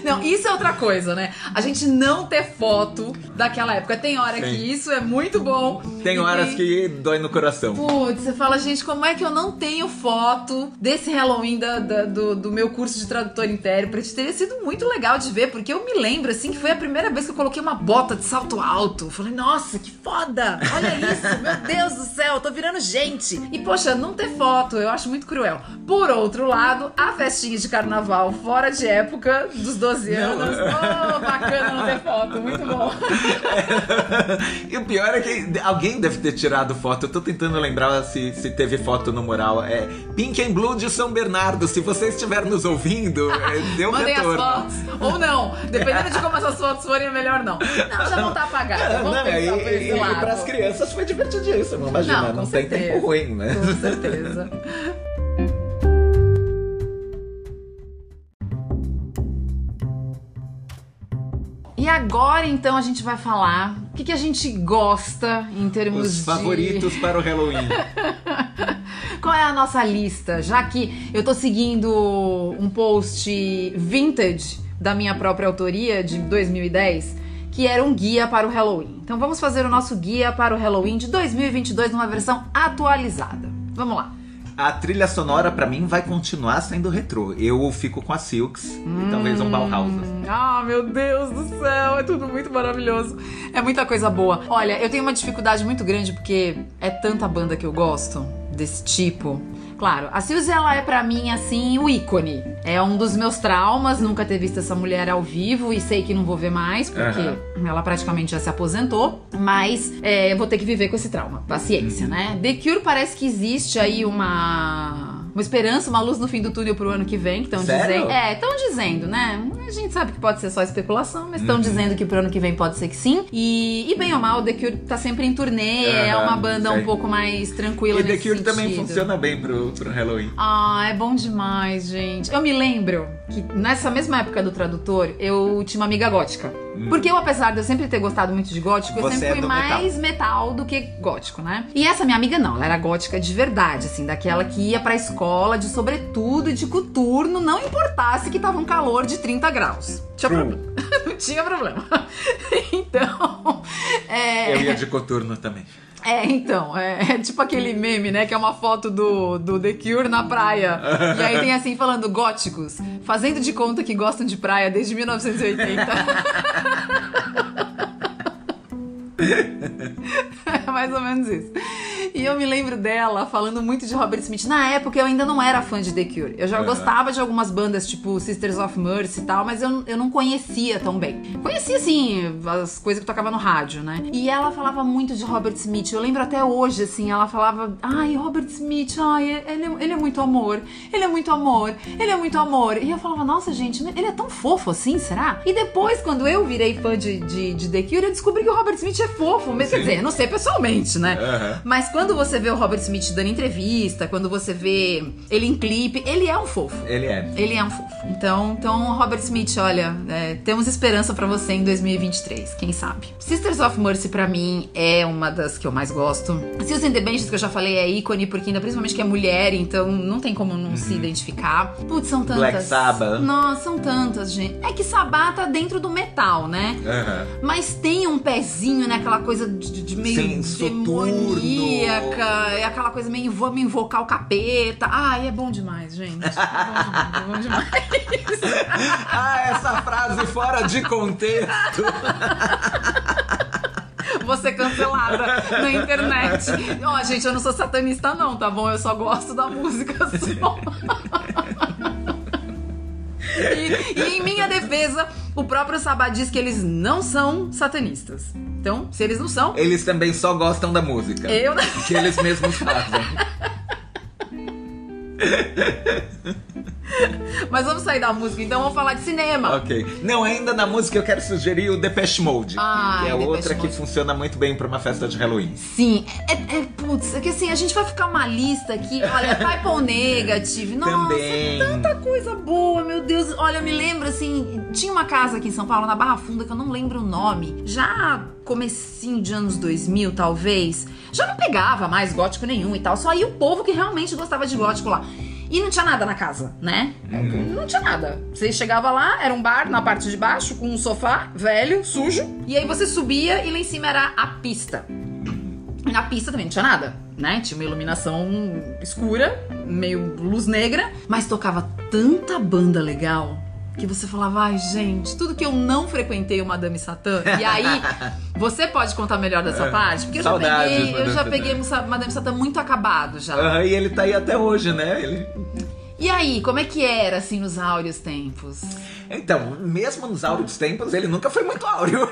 S1: Não, isso é outra coisa, né? A gente não ter foto daquela época. Tem hora
S2: Sim.
S1: que isso é muito bom.
S2: Tem horas que dói no coração.
S1: Putz, você fala, gente, como é que eu não tenho foto desse Halloween da- da- do, do meu curso de tradutor intérprete? Teria sido muito legal de ver, porque eu me lembro, assim, que foi a primeira vez que eu coloquei uma bota de salto alto. Falei, nossa, que foda! Olha isso, meu Deus do céu, eu tô virando gente. E, poxa, não ter foto, eu acho muito cruel. Por outro lado, a festinha de carnaval fora de época dos 12
S2: Não.
S1: anos. Oh, bacana não ter foto, muito bom. [laughs]
S2: E o pior é que alguém deve ter tirado foto. Eu tô tentando lembrar se, se teve foto no mural. É Pink and Blue de São Bernardo. Se você estiver nos ouvindo, é, deu
S1: Mandem as
S2: retorno.
S1: fotos. Ou não. Dependendo de como essas fotos forem, é melhor não. Não, já vão estar apagadas. Vamos
S2: Não,
S1: pensar
S2: e,
S1: por esse
S2: e,
S1: lado.
S2: pras crianças foi divertidíssimo. Imagina,
S1: Não,
S2: não, tem
S1: certeza.
S2: tempo ruim, né?
S1: Com certeza. E agora, então, a gente vai falar o que, que a gente gosta em termos
S2: Os
S1: de...
S2: favoritos para o Halloween. [laughs]
S1: Qual é a nossa lista? Já que eu tô seguindo um post vintage da minha própria autoria de 2010, que era um guia para o Halloween. Então vamos fazer o nosso guia para o Halloween de 2022 numa versão atualizada. Vamos lá.
S2: A trilha sonora, pra mim, vai continuar sendo retrô. Eu fico com a Silks e talvez um Bauhaus. assim.
S1: Ah, meu Deus do céu, é tudo muito maravilhoso. É muita coisa boa. Olha, eu tenho uma dificuldade muito grande porque é tanta banda que eu gosto desse tipo. Claro, a Suzy ela é pra mim assim o ícone. É um dos meus traumas nunca ter visto essa mulher ao vivo e sei que não vou ver mais porque
S2: Aham.
S1: ela praticamente já se aposentou, mas é, vou ter que viver com esse trauma. Paciência, né? The Cure parece que existe aí uma uma esperança, uma luz no fim do túnel pro ano que vem, que estão dizendo. É, estão dizendo, né? A gente sabe que pode ser só especulação, mas
S2: Uhum.
S1: estão dizendo que pro ano que vem pode ser que sim. E, e bem ou mal, The Cure tá sempre em turnê, é
S2: Aham,
S1: uma banda
S2: sei.
S1: um pouco mais tranquila
S2: E The Cure também
S1: sentido.
S2: funciona bem pro, pro Halloween.
S1: Ah, é bom demais, gente. Eu me lembro que nessa mesma época do tradutor, eu tinha uma amiga gótica. Porque eu, apesar de eu sempre ter gostado muito de gótico, eu
S2: Hum. Você
S1: sempre
S2: é
S1: fui mais metal. do que gótico, né? E essa minha amiga não, ela era gótica de verdade, assim, daquela que ia pra escola de sobretudo e de coturno, não importasse que tava um calor de 30 graus. Tinha problema. [laughs] não tinha problema. [laughs] então, é...
S2: Eu ia de coturno também.
S1: É, então, é, é tipo aquele meme, né? Que é uma foto do, do The Cure na praia. E aí tem assim falando góticos, fazendo de conta que gostam de praia desde 1980. [laughs] É mais ou menos isso. E eu me lembro dela falando muito de Robert Smith. Na época eu ainda não era fã de The Cure. Eu já
S2: Aham.
S1: gostava de algumas bandas, tipo Sisters of Mercy e tal, mas eu, eu não conhecia tão bem. Conhecia, assim, as coisas que tocava no rádio, né? E ela falava muito de Robert Smith. Eu lembro até hoje, assim, ela falava: Ai, Robert Smith, ai, ele, é- ele é muito amor, ele é muito amor, ele é muito amor. E eu falava: Nossa, gente, ele é tão fofo assim, será? E depois, quando eu virei fã de, de, de The Cure, eu descobri que o Robert Smith é fofo. Mas, quer dizer, não sei pessoalmente, né?
S2: Aham.
S1: Mas quando você vê o Robert Smith dando entrevista, quando você vê ele em clipe, ele é um fofo.
S2: Ele é.
S1: Ele é um fofo. Então, então Robert Smith, olha, é, temos esperança pra você em 2023, quem sabe. Sisters of Mercy pra mim é uma das que eu mais gosto. Susan the Benches, que eu já falei, é ícone, porque ainda principalmente que é mulher, então não tem como não se identificar. Putz, são tantas.
S2: Uhum. Black Sabbath.
S1: Nossa, são tantas, gente. É que Sabbath tá dentro do metal, né?
S2: Aham.
S1: Mas tem um pezinho naquela coisa de, de meio
S2: Sim, soturno.
S1: Demoníaca, é aquela coisa meio vamos invocar o capeta. Ai, é bom demais, gente. É bom demais, é bom demais.
S2: Ah, essa frase fora de contexto.
S1: Vou ser cancelada na internet. Ó, gente, eu não sou satanista, não, tá bom? Eu só gosto da música só. E, e em minha defesa, o próprio Sabá diz que eles não são satanistas. Então, se eles não são,
S2: Eles também só gostam da música.
S1: eu não.
S2: Que eles mesmos fazem. [laughs] [laughs]
S1: Mas vamos sair da música, então vamos falar de cinema.
S2: ok. Não, ainda na música eu quero sugerir o Depeche Mode.
S1: Ai,
S2: que é
S1: Depeche
S2: outra que
S1: Mode.
S2: funciona muito bem pra uma festa de Halloween.
S1: Sim, é, é putz, é que assim, a gente vai ficar uma lista aqui, olha, [laughs] Type Negative, nossa,
S2: Também.
S1: tanta coisa boa, meu Deus. Olha, eu me lembro assim, tinha uma casa aqui em São Paulo, na Barra Funda, que eu não lembro o nome, já comecinho de anos 2000, talvez, já não pegava mais gótico nenhum e tal, só ia o povo que realmente gostava de gótico lá. E não tinha nada na casa, né? Não tinha nada. Você chegava lá, era um bar na parte de baixo, com um sofá velho, sujo. E aí você subia e lá em cima era a pista. Na pista também não tinha nada, né? Tinha uma iluminação escura, meio luz negra, mas tocava tanta banda legal que você falava, ai gente, tudo que eu não frequentei o Madame Satã. E aí, [laughs] você pode contar melhor dessa parte? Porque eu já
S2: Saudades,
S1: peguei, eu
S2: Madame
S1: já
S2: Satã.
S1: peguei Musa- Madame Satã muito acabado já.
S2: E ele tá aí até hoje, né? Ele...
S1: E aí, como é que era assim nos áureos tempos?
S2: Então, mesmo nos áureos tempos, ele nunca foi muito áureo. [laughs]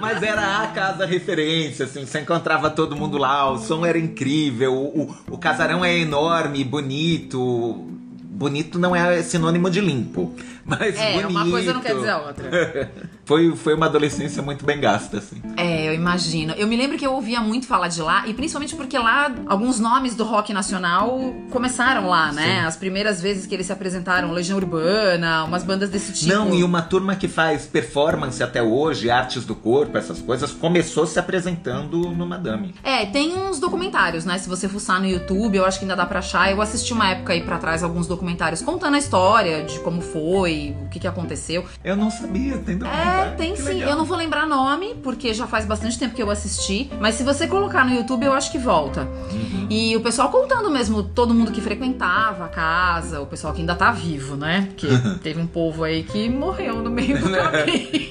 S2: Mas era a casa referência, assim, você encontrava todo mundo lá, o som era incrível, o, o casarão é enorme, bonito. Bonito não é sinônimo de limpo, [laughs] mas
S1: É,
S2: bonito.
S1: uma coisa não quer dizer a outra. [laughs]
S2: foi, foi uma adolescência muito bem gasta, assim.
S1: É, eu imagino. Eu me lembro que eu ouvia muito falar de lá, e principalmente porque lá alguns nomes do rock nacional começaram lá, né? As primeiras vezes que eles se apresentaram, Legião Urbana, umas bandas desse tipo.
S2: Não, e uma turma que faz performance até hoje, artes do corpo, essas coisas, começou se apresentando no Madame.
S1: É, tem uns documentários, né? Se você fuçar no YouTube, eu acho que ainda dá pra achar. Eu assisti uma época aí pra trás alguns documentários contando a história de como foi, o que, que aconteceu.
S2: Eu não sabia, tem
S1: É,
S2: documentário.
S1: tem
S2: Que
S1: sim.
S2: legal.
S1: Eu não vou lembrar nome, porque já faz bastante tempo que eu assisti. Mas se você colocar no YouTube, eu acho que volta.
S2: Uhum.
S1: E o pessoal contando mesmo, todo mundo que frequentava a casa, o pessoal que ainda tá vivo, né? Porque [laughs] teve um povo aí que morreu no meio do [laughs] caminho.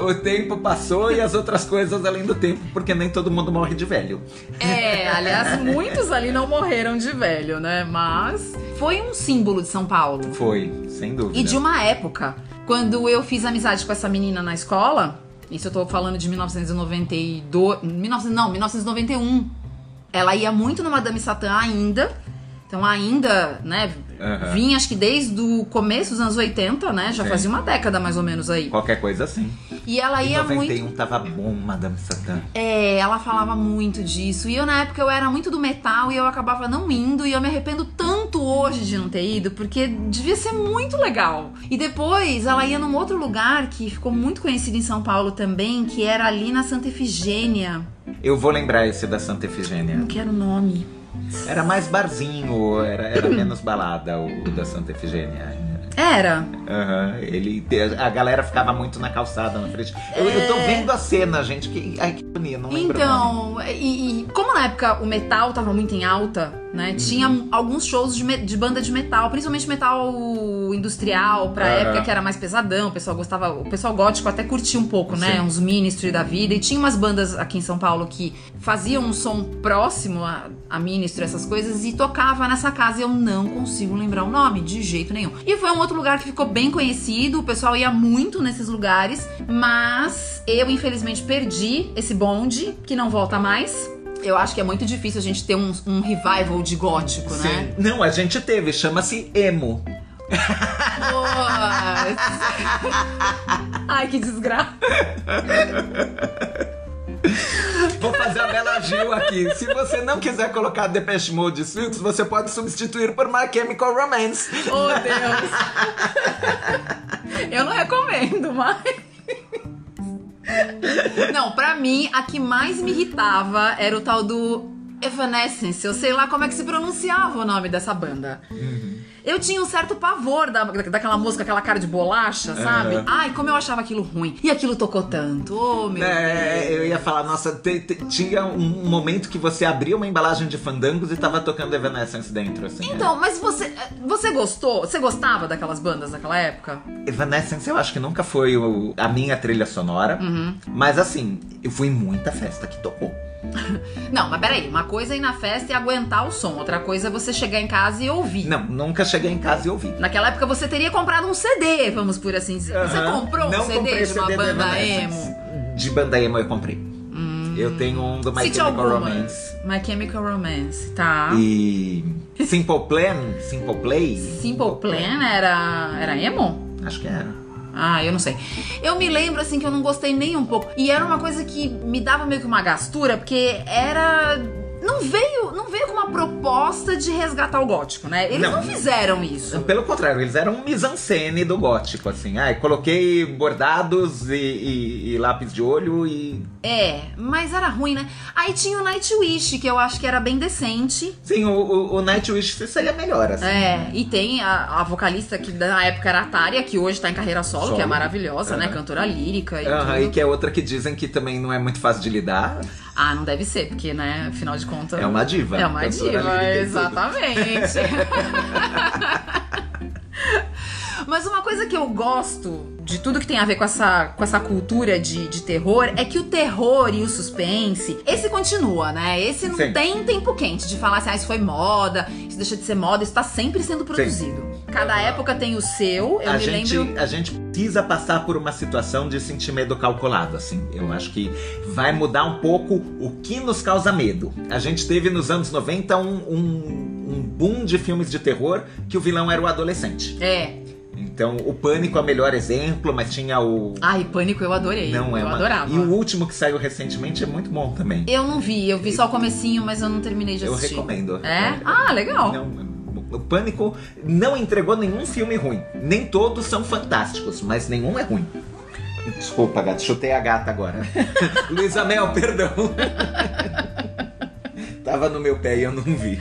S2: O tempo passou e as outras coisas além do tempo, porque nem todo mundo morre de velho.
S1: É, aliás, [laughs] muitos ali não morreram de velho, né? Mas foi um símbolo de São Paulo.
S2: Foi, sem dúvida.
S1: E de uma época, quando eu fiz amizade com essa menina na escola, isso eu tô falando de 1992, 19, não, 1991. Ela ia muito no Madame Satã ainda. Então ainda, né,
S2: Aham.
S1: vinha acho que desde o começo dos anos 80, né? Já
S2: Sim.
S1: fazia uma década mais ou menos aí.
S2: Qualquer coisa assim.
S1: E ela ia
S2: 91
S1: muito
S2: tava bom, Madame Satã.
S1: é, ela falava muito disso. E eu, na época, eu era muito do metal e eu acabava não indo. E eu me arrependo tanto hoje de não ter ido, porque devia ser muito legal. E depois ela ia num outro lugar que ficou muito conhecido em São Paulo também, que era ali na Santa Efigênia.
S2: Eu vou lembrar esse da Santa Efigênia.
S1: Não quero o nome.
S2: Era mais barzinho, era, era menos balada o, da Santa Efigênia.
S1: Era.
S2: Aham, ele, a galera ficava muito na calçada na frente. Eu, eu tô vendo a cena, gente. Que, ai, que bonito, não lembro.
S1: Então, e, e como na época o metal tava muito em alta, né? Tinha alguns shows de, de banda de metal, principalmente metal industrial, pra época que era mais pesadão, o pessoal gostava, o pessoal gótico até curtia um pouco, né?
S2: Sim.
S1: Uns Ministry da vida. E tinha umas bandas aqui em São Paulo que faziam um som próximo a, a Ministry, essas coisas, e tocava nessa casa. E eu não consigo lembrar o nome, de jeito nenhum. E foi um outro lugar que ficou bem conhecido, o pessoal ia muito nesses lugares, mas eu infelizmente perdi esse bonde, que não volta mais. Eu acho que é muito difícil a gente ter um, um revival de gótico, né?
S2: Sim. Não, a gente teve, chama-se emo.
S1: Ai, que desgraça.
S2: Vou fazer a Bela Gil aqui. Se você não quiser colocar Depeche Mode e Silks, você pode substituir por My Chemical Romance.
S1: Oh, Deus. Eu não recomendo, mas. Não, pra mim, a que mais me irritava era o tal do Evanescence. Eu sei lá como é que se pronunciava o nome dessa banda. Eu tinha um certo pavor da, daquela música, aquela cara de bolacha, sabe?
S2: Aham.
S1: Ai, como eu achava aquilo ruim. E aquilo tocou tanto. Oh, meu
S2: É,
S1: Deus.
S2: eu ia falar, nossa, te- te- tinha um momento que você abria uma embalagem de fandangos e tava tocando Evanescence dentro, assim.
S1: Então, mas você, você gostou? Você gostava daquelas bandas daquela época?
S2: Evanescence eu acho que nunca foi o- a minha trilha sonora.
S1: Uhum.
S2: Mas assim, eu fui em muita festa que tocou. [laughs]
S1: Não, mas peraí, uma, coisa é ir na festa e aguentar o som, outra coisa é você chegar em casa e ouvir.
S2: Não, nunca cheguei em casa e ouvi.
S1: Naquela época você teria comprado um CD, vamos por assim dizer. Você comprou um
S2: Não
S1: CD
S2: comprei
S1: de uma
S2: CD
S1: banda emo? Hum.
S2: De banda emo eu comprei. Eu tenho um do My Chemical
S1: algumas.
S2: Romance.
S1: My Chemical Romance, tá.
S2: E Simple Plan, Simple Play,
S1: Simple Plan era, era emo?
S2: acho que era.
S1: Ah, eu não sei. Eu me lembro assim que eu não gostei nem um pouco. E era uma coisa que me dava meio que uma gastura, porque era. Não veio, não veio com uma proposta de resgatar o gótico, né? Eles não,
S2: Não.
S1: fizeram isso.
S2: Pelo contrário, eles eram um mise-en-scène do gótico, assim. Ai, coloquei bordados e, e- e lápis de olho e...
S1: É, mas era ruim, né? Aí tinha o Nightwish, que eu acho que era bem decente.
S2: Sim, o, o, o Nightwish seria melhor, assim.
S1: É, e tem a, a vocalista que na época era a Tária, que hoje tá em carreira solo,
S2: Solo.
S1: que é maravilhosa, né? Cantora lírica e
S2: Aham,
S1: tudo.
S2: e que é outra que dizem que também não é muito fácil de lidar.
S1: Ah, não deve ser, porque, né, afinal de contas.
S2: É uma diva.
S1: É uma
S2: cantora
S1: diva, exatamente. [laughs] Mas uma coisa que eu gosto de tudo que tem a ver com essa, com essa cultura de, de terror é que o terror e o suspense, esse continua, né? Esse não
S2: Sim.
S1: tem tempo quente de falar assim, ah, isso foi moda, isso deixa de ser moda, isso tá sempre sendo produzido. Cada época tem o seu, eu
S2: a
S1: me
S2: gente,
S1: lembro.
S2: a gente precisa passar por uma situação de sentir medo calculado, assim. Eu acho que vai mudar um pouco o que nos causa medo. A gente teve nos anos 90 um, um, um boom de filmes de terror que o vilão era o adolescente.
S1: É.
S2: Então, o Pânico é o melhor exemplo, mas tinha o.
S1: Ai, Pânico eu adorei.
S2: Não é
S1: eu
S2: uma...
S1: adorava.
S2: E o último que saiu recentemente é muito bom também.
S1: Eu não vi, eu vi só o comecinho, mas eu não terminei de
S2: Eu
S1: assistir.
S2: recomendo.
S1: É? Ah, legal.
S2: Não, o Pânico não entregou nenhum filme ruim. Nem todos são fantásticos, mas nenhum é ruim. Desculpa, gato, chutei a gata agora. [laughs] Luísa Mel, perdão. [laughs] Tava no meu pé e eu não vi.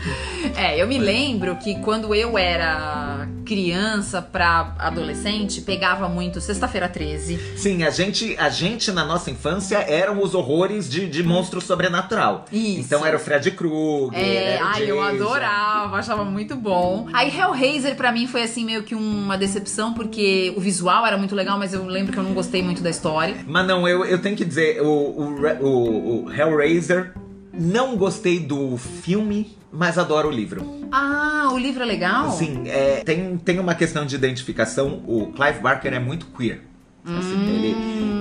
S1: É, eu me lembro que quando eu era criança pra adolescente, pegava muito Sexta-feira 13.
S2: Sim, a gente, a gente na nossa infância eram os horrores de, de monstro sobrenatural.
S1: Isso.
S2: Então era o Fred Krueger.
S1: É, ai, eu
S2: Jason.
S1: adorava, achava muito bom. Aí Hellraiser pra mim foi assim meio que uma decepção, porque o visual era muito legal, mas eu lembro que eu não gostei muito da história.
S2: Mas não, eu, eu tenho que dizer, o, o, o, o Hellraiser, não gostei do filme, mas adoro o livro.
S1: Ah, o livro é legal?
S2: Sim, é, tem, tem uma questão de identificação. O Clive Barker é muito queer. Assim, ele,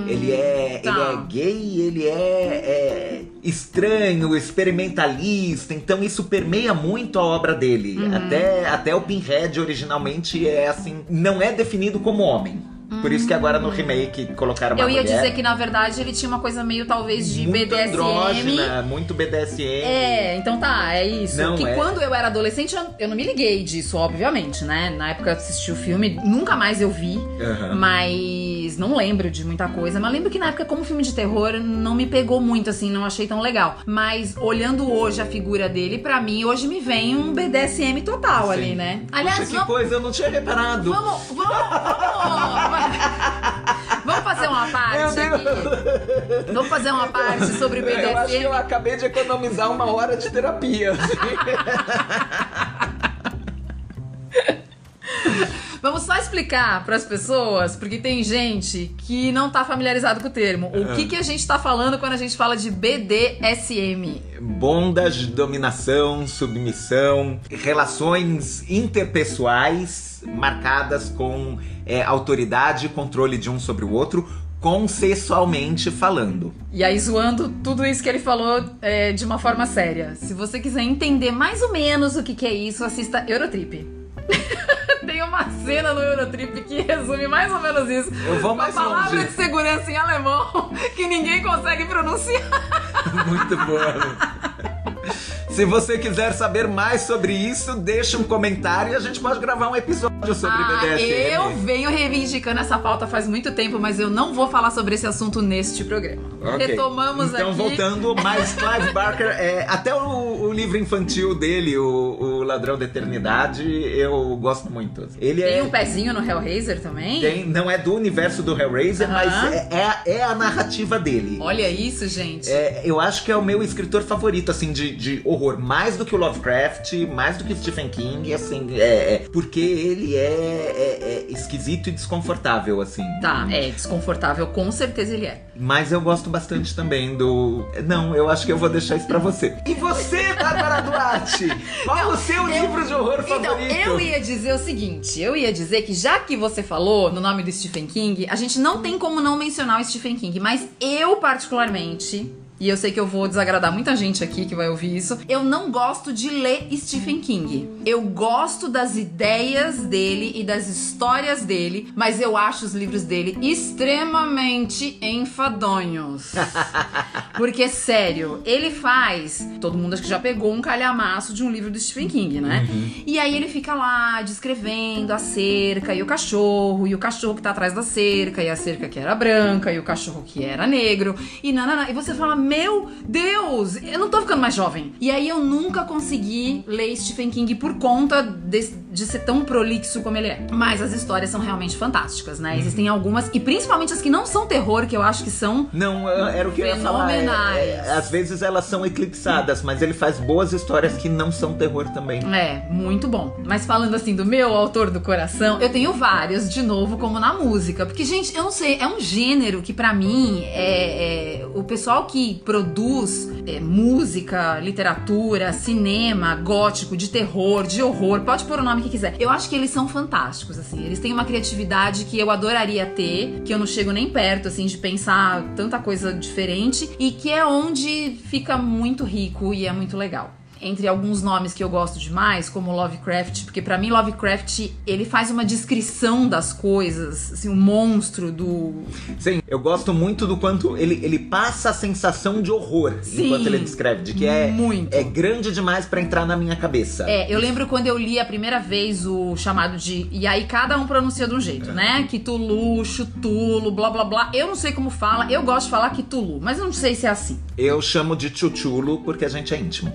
S2: ele, é,
S1: Hum, tá.
S2: ele é gay, ele é, é estranho, experimentalista, então isso permeia muito a obra dele.
S1: Uhum.
S2: Até, até o Pinhead originalmente é assim, não é definido como homem. Por isso que agora no remake colocaram uma.
S1: Eu ia
S2: mulher
S1: dizer que na verdade ele tinha uma coisa meio talvez de
S2: muito
S1: BDSM.
S2: andrógena, muito BDSM.
S1: É, então tá, é isso.
S2: Não,
S1: que
S2: é.
S1: quando eu era adolescente, eu, não me liguei disso, obviamente, né? Na época eu assisti o filme, nunca mais eu vi,
S2: Aham.
S1: mas não lembro de muita coisa. Mas lembro que na época, como filme de terror, não me pegou muito, assim, não achei tão legal. Mas olhando hoje a figura dele, pra mim, hoje me vem um BDSM total
S2: Sim.
S1: ali, né? Aliás,
S2: Puxa, que
S1: vamos,
S2: coisa, eu não tinha reparado.
S1: vamos, vamos, vamos, [laughs] vamos fazer uma parte aqui. Vamos fazer uma parte sobre o
S2: Eu acho que eu
S1: BDSM.
S2: acabei de economizar uma hora de terapia. assim. [laughs]
S1: Vamos só explicar para as pessoas, porque tem gente que não tá familiarizado com o termo. O que, que a gente tá falando quando a gente fala de BDSM?
S2: Bondage, dominação, submissão, relações interpessoais marcadas com é, autoridade e controle de um sobre o outro, consensualmente falando.
S1: E aí, zoando tudo isso que ele falou é, de uma forma séria. Se você quiser entender mais ou menos o que, que é isso, assista Eurotrip. [laughs] Tem uma cena no Eurotrip que resume mais ou menos isso.
S2: Eu vou
S1: Uma
S2: mais
S1: palavra
S2: longe.
S1: de segurança em alemão [laughs] que ninguém consegue pronunciar. [laughs]
S2: Muito bom. Se você quiser saber mais sobre isso, deixa um comentário e a gente pode gravar um episódio sobre
S1: Ah,
S2: BDSM.
S1: eu venho reivindicando essa pauta faz muito tempo, mas eu não vou falar sobre esse assunto neste programa.
S2: Ok.
S1: Retomamos
S2: então,
S1: aqui.
S2: voltando, mais Clive Barker, é, até o, o livro infantil dele, o, o Ladrão da Eternidade, eu gosto muito. Ele
S1: Tem
S2: é.
S1: um pezinho no Hellraiser também?
S2: tem- não é do universo do Hellraiser,
S1: Aham.
S2: mas é, é, é a narrativa dele.
S1: Olha isso, gente.
S2: É, eu acho que é o meu escritor favorito, assim, de, de horror. Horror mais do que o Lovecraft, mais do que o Stephen King, assim, é, é- porque ele é, é- é esquisito e desconfortável, assim.
S1: Tá, é desconfortável, com certeza ele é.
S2: Mas eu gosto bastante também do. Não, eu acho que eu vou deixar isso pra você. E você, Bárbara Duarte? Qual o seu livro de horror
S1: Então,
S2: favorito?
S1: eu ia dizer o seguinte: eu ia dizer que já que você falou no nome do Stephen King, a gente não tem como não mencionar o Stephen King, mas eu, particularmente. E eu sei que eu vou desagradar muita gente aqui que vai ouvir isso. Eu não gosto de ler Stephen King. Eu gosto das ideias dele e das histórias dele, mas eu acho os livros dele extremamente enfadonhos. [laughs] Porque, sério, ele faz. Todo mundo acho que já pegou um calhamaço de um livro do Stephen King, né? E aí ele fica lá descrevendo a cerca e o cachorro, e o cachorro que tá atrás da cerca, e a cerca que era branca, e o cachorro que era negro, e nanana. E você fala, meu Deus, eu não tô ficando mais jovem. E aí eu nunca consegui ler Stephen King por conta de, de ser tão prolixo como ele é. Mas as histórias são realmente fantásticas, né? Existem algumas, e principalmente as que não são terror, que eu acho que são
S2: Não, é- era o que eu ia falar. é-
S1: Fenomenais.
S2: é- às vezes elas são eclipsadas, mas ele faz boas histórias que não são terror também.
S1: É, muito bom. Mas falando assim do meu autor do coração, eu tenho vários, de novo, como na música. Porque, gente, eu não sei, é um gênero que pra mim é, é- o pessoal que produz é, música, literatura, cinema, gótico, de terror, de horror, pode pôr o nome que quiser. Eu acho que eles são fantásticos, assim. Eles têm uma criatividade que eu adoraria ter, que eu não chego nem perto, assim, de pensar tanta coisa diferente e que é onde fica muito rico e é muito legal entre alguns nomes que eu gosto demais, como Lovecraft, porque pra mim Lovecraft ele faz uma descrição das coisas, assim, o monstro do
S2: Sim, eu gosto muito do quanto ele, ele passa a sensação de horror
S1: Sim,
S2: enquanto ele descreve, de que é,
S1: muito.
S2: é grande demais pra entrar na minha cabeça.
S1: É, eu lembro quando eu li a primeira vez o chamado de. E aí cada um pronuncia de um jeito, né? Cthulhu, Chutulo, blá blá blá. Eu não sei como fala, eu gosto de falar Cthulhu, mas eu não sei se é assim.
S2: Eu chamo de chuchulo porque a gente é íntimo.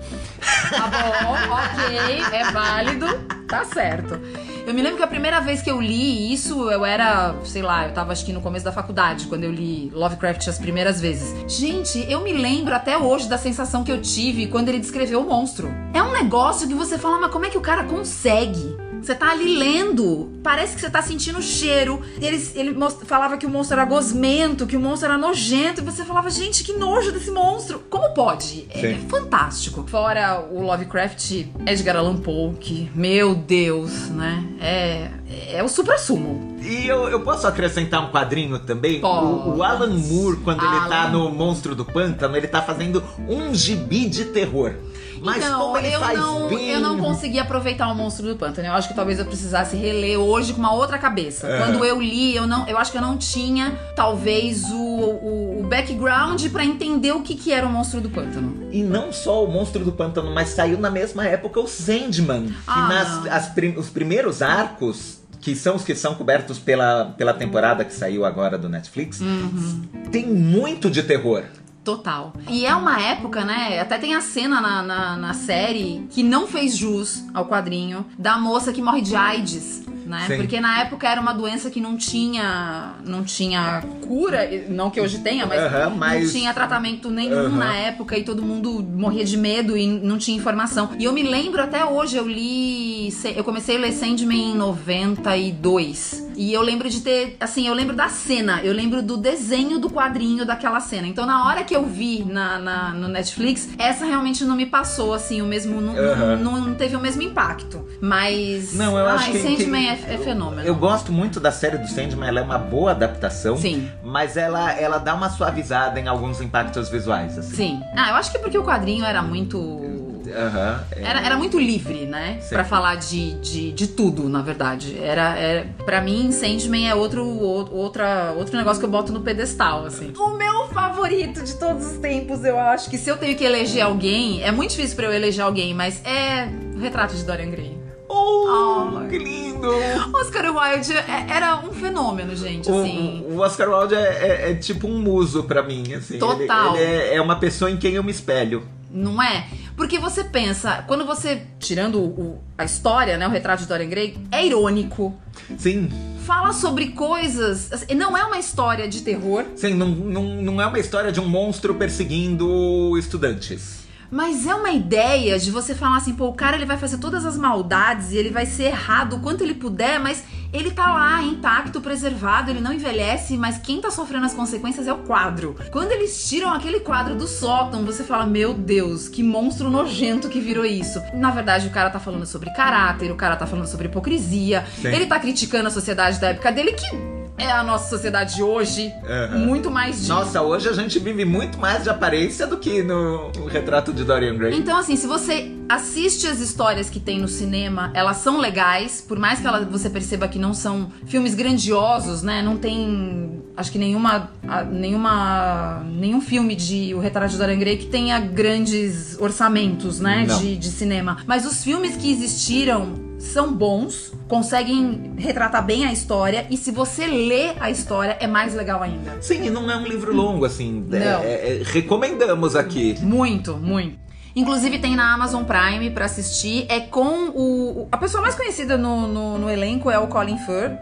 S1: Tá bom, ok, é válido, tá certo. Eu me lembro que a primeira vez que eu li isso, eu era, sei lá, eu tava acho que no começo da faculdade, quando eu li Lovecraft as primeiras vezes. Gente, eu me lembro até hoje da sensação que eu tive quando ele descreveu o monstro. É um negócio que você fala, mas como é que o cara consegue? Você tá ali lendo, parece que você tá sentindo o cheiro. Ele, ele falava que o monstro era gosmento, que o monstro era nojento, e você falava, gente, que nojo desse monstro. Como pode? É, é fantástico. Fora o Lovecraft, Edgar Allan Poe, que, meu Deus, né? É, é o supra-sumo.
S2: E eu, eu posso acrescentar um quadrinho também?
S1: Pode.
S2: O, o Alan Moore, quando ele tá
S1: Alan
S2: no Monstro do Pântano, ele tá fazendo um gibi de terror. Mas
S1: então,
S2: como ele
S1: eu
S2: faz
S1: não,
S2: bem...
S1: eu não consegui aproveitar o Monstro do Pântano. Eu acho que talvez eu precisasse reler hoje com uma outra cabeça.
S2: É.
S1: Quando eu li, eu não, eu acho que eu não tinha talvez o, o, o background pra entender o que, que era o Monstro do Pântano.
S2: E não só o Monstro do Pântano, mas saiu na mesma época o Sandman. Que
S1: Ah,
S2: nas, as os primeiros arcos, que são os que são cobertos pela, pela temporada que saiu agora do Netflix,
S1: Uhum.
S2: tem muito de terror.
S1: Total. E é uma época, né? Até tem a cena na, na, na série que não fez jus ao quadrinho da moça que morre de AIDS. Né?
S2: Sim.
S1: Porque na época era uma doença que não tinha não tinha cura, não que hoje tenha, mas,
S2: Aham, mas-
S1: não tinha tratamento nenhum
S2: Aham.
S1: na época e todo mundo morria de medo e não tinha informação. E eu me lembro até hoje, eu li, eu comecei a ler Sandman em 92. E eu lembro de ter, assim, eu lembro da cena, eu lembro do desenho do quadrinho daquela cena. Então na hora que eu vi na, na- no Netflix, essa realmente não me passou, assim, o mesmo, não,
S2: Aham.
S1: não, não teve o mesmo impacto. Mas,
S2: Não, eu acho
S1: ai,
S2: que-
S1: Sandman é, é fenômeno.
S2: Eu gosto muito da série do Sandman, ela é uma boa adaptação.
S1: Sim.
S2: Mas ela, ela dá uma suavizada em alguns impactos visuais, assim.
S1: Sim. Ah, eu acho que porque o quadrinho era muito.
S2: Aham. é.
S1: Era, era muito livre, né? Pra falar de, de, de tudo, na verdade. Era, era, pra mim, Sandman é outro, o- outra, outro negócio que eu boto no pedestal, assim. O meu favorito de todos os tempos, eu acho que se eu tenho que eleger alguém, é muito difícil pra eu eleger alguém, mas é o retrato de Dorian Gray.
S2: Oh,
S1: Ai.
S2: que lindo!
S1: Oscar Wilde é- era um fenômeno, gente,
S2: O,
S1: assim.
S2: o Oscar Wilde é, é- é tipo um muso pra mim, assim. Ele-
S1: Total.
S2: Ele, é, é uma pessoa em quem eu me espelho.
S1: Não é? Porque você pensa, quando você, tirando o- a história, né, o retrato de Dorian Gray, é irônico.
S2: Sim,
S1: Fala sobre coisas. assim, não é uma história de terror,
S2: sim, não, não, não é uma história de um monstro perseguindo estudantes.
S1: Mas é uma ideia de você falar assim, pô, o cara ele vai fazer todas as maldades e ele vai ser errado o quanto ele puder, mas ele tá lá intacto, preservado, ele não envelhece, mas quem tá sofrendo as consequências é o quadro. Quando eles tiram aquele quadro do sótão, você fala: Meu Deus, que monstro nojento que virou isso. Na verdade, o cara tá falando sobre caráter, o cara tá falando sobre hipocrisia,
S2: Sim.
S1: ele tá criticando a sociedade da época dele, que é a nossa sociedade de hoje.
S2: Aham.
S1: Muito mais de.
S2: Nossa, hoje a gente vive muito mais de aparência do que no retrato de Dorian Gray.
S1: Então, assim, se você assiste as histórias que tem no cinema, elas são legais, por mais que ela, você perceba que não são filmes grandiosos, né? Não tem, acho que nenhuma, nenhuma, nenhum filme de O Retrato de Dorian Gray que tenha grandes orçamentos, né?
S2: Não.
S1: De, de cinema. Mas os filmes que existiram são bons, conseguem retratar bem a história, e se você lê a história, é mais legal ainda.
S2: Sim, e não é um livro longo, assim. é-
S1: Não.
S2: é- é- recomendamos aqui.
S1: Muito, muito. Inclusive tem na Amazon Prime pra assistir. É com o. A pessoa mais conhecida no, no, no elenco é o Colin. Firth?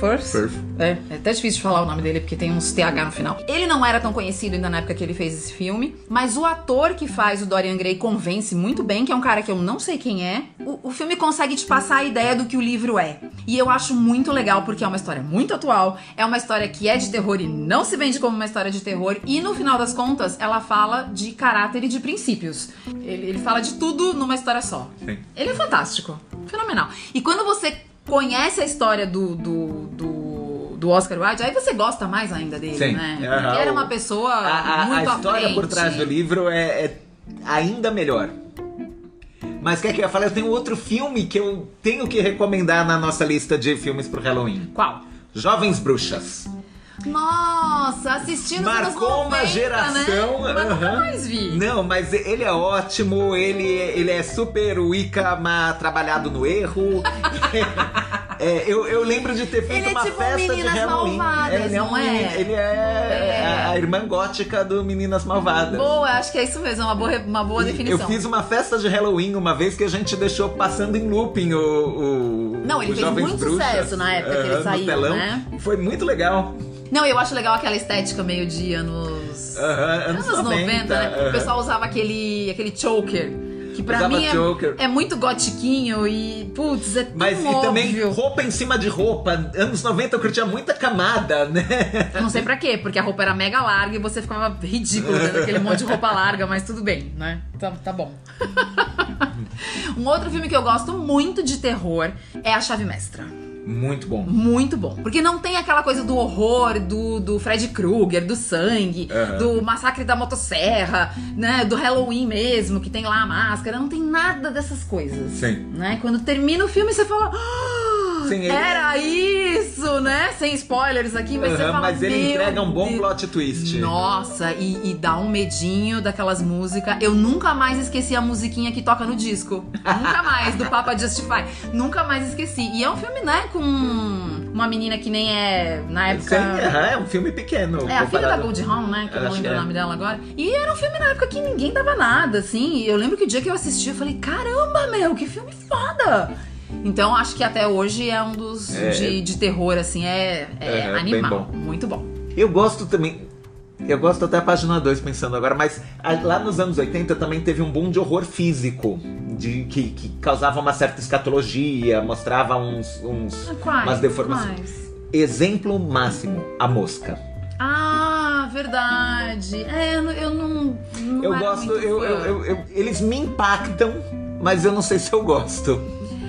S1: Firth? Firth. É, é até difícil de falar o nome dele porque tem uns TH no final. Ele não era tão conhecido ainda na época que ele fez esse filme, mas o ator que faz o Dorian Gray convence muito bem, que é um cara que eu não sei quem é. O, o filme consegue te passar a ideia do que o livro é. E eu acho muito legal porque é uma história muito atual, é uma história que é de terror e não se vende como uma história de terror, e no final das contas ela fala de caráter e de princípios. Ele, ele fala de tudo numa história só.
S2: Sim.
S1: Ele é fantástico. Fenomenal. E quando você conhece a história do, do, do, do Oscar Wilde, aí você gosta mais ainda dele,
S2: Sim.
S1: né?
S2: Aham.
S1: Porque era uma pessoa
S2: A, a- a
S1: muito à
S2: história por trás do livro é, é ainda melhor. Mas quer que eu fale? Eu tenho outro filme que eu tenho que recomendar na nossa lista de filmes pro Halloween.
S1: Qual?
S2: Jovens Bruxas.
S1: Nossa, assistindo
S2: Marcou
S1: 90,
S2: uma geração,
S1: Né? Mas nunca
S2: aham.
S1: mais vi.
S2: Não, mas ele é ótimo, ele, ele é super Wicca, mas trabalhado no erro. [laughs] É, eu, eu lembro de ter feito
S1: é
S2: uma
S1: tipo
S2: festa de
S1: Meninas
S2: Halloween.
S1: Malvadas,
S2: ele é,
S1: não
S2: um-
S1: é?
S2: ele é, a- a irmã gótica do Meninas Malvadas.
S1: Boa, acho que é isso mesmo, é uma boa, uma boa definição.
S2: Eu fiz uma festa de Halloween uma vez que a gente deixou passando em looping o. o
S1: Não, ele fez muito
S2: Bruxas,
S1: sucesso na época que ele saiu,
S2: telão.
S1: né?
S2: Foi muito legal.
S1: Não, eu acho legal aquela estética meio de anos.
S2: Anos,
S1: anos 90, né?
S2: aham.
S1: O pessoal usava aquele, aquele choker. Que pra
S2: Usava
S1: mim é, é muito gotiquinho e, putz, é tão
S2: Mas e
S1: óbvio.
S2: também roupa em cima de roupa. Anos 90 eu curtia muita camada, né?
S1: Eu não sei pra quê, porque a roupa era mega larga e você ficava ridículo dentro daquele monte de roupa larga, mas tudo bem, né? Tá, tá bom. [laughs] um outro filme que eu gosto muito de terror é A Chave Mestra.
S2: Muito bom.
S1: Muito bom. Porque não tem aquela coisa do horror, do, do Fred Krueger, do sangue,
S2: Aham.
S1: do massacre da motosserra, né? Do Halloween mesmo, que tem lá a máscara. Não tem nada dessas coisas.
S2: Sim.
S1: Né? Quando termina o filme, você fala. "Ah,
S2: Ele-
S1: Era isso, né? Sem spoilers aqui, mas você fala.
S2: mas ele
S1: "Meu
S2: entrega um bom
S1: Deus."
S2: plot twist.
S1: Nossa, e, e dá um medinho daquelas músicas. Eu nunca mais esqueci a musiquinha que toca no disco. nunca mais, do Papa Justify. Nunca mais esqueci. E é um filme, né, com uma menina que nem é, na época...
S2: É um filme pequeno.
S1: É, a filha da
S2: comparado-
S1: Goldie Hawn, né? Que eu não lembro o
S2: é.
S1: nome dela agora. E era um filme na época que ninguém dava nada, assim. E eu lembro que o dia que eu assisti, eu falei, caramba, meu, que filme foda! Então, acho que até hoje é um dos
S2: É.
S1: de, de terror, assim, é, é
S2: É, bem
S1: animal.
S2: bom.
S1: Muito bom.
S2: Eu gosto também. Eu gosto até a página 2 pensando agora, mas lá nos anos 80 também teve um boom de horror físico, de que, que causava uma certa escatologia, mostrava uns, uns
S1: Quais?
S2: umas deformações.
S1: Quais?
S2: Exemplo máximo, a mosca.
S1: Ah, verdade. É, eu não. Eu, não,
S2: eu gosto, eu- eu- eu- eles me impactam, mas eu não sei se eu gosto.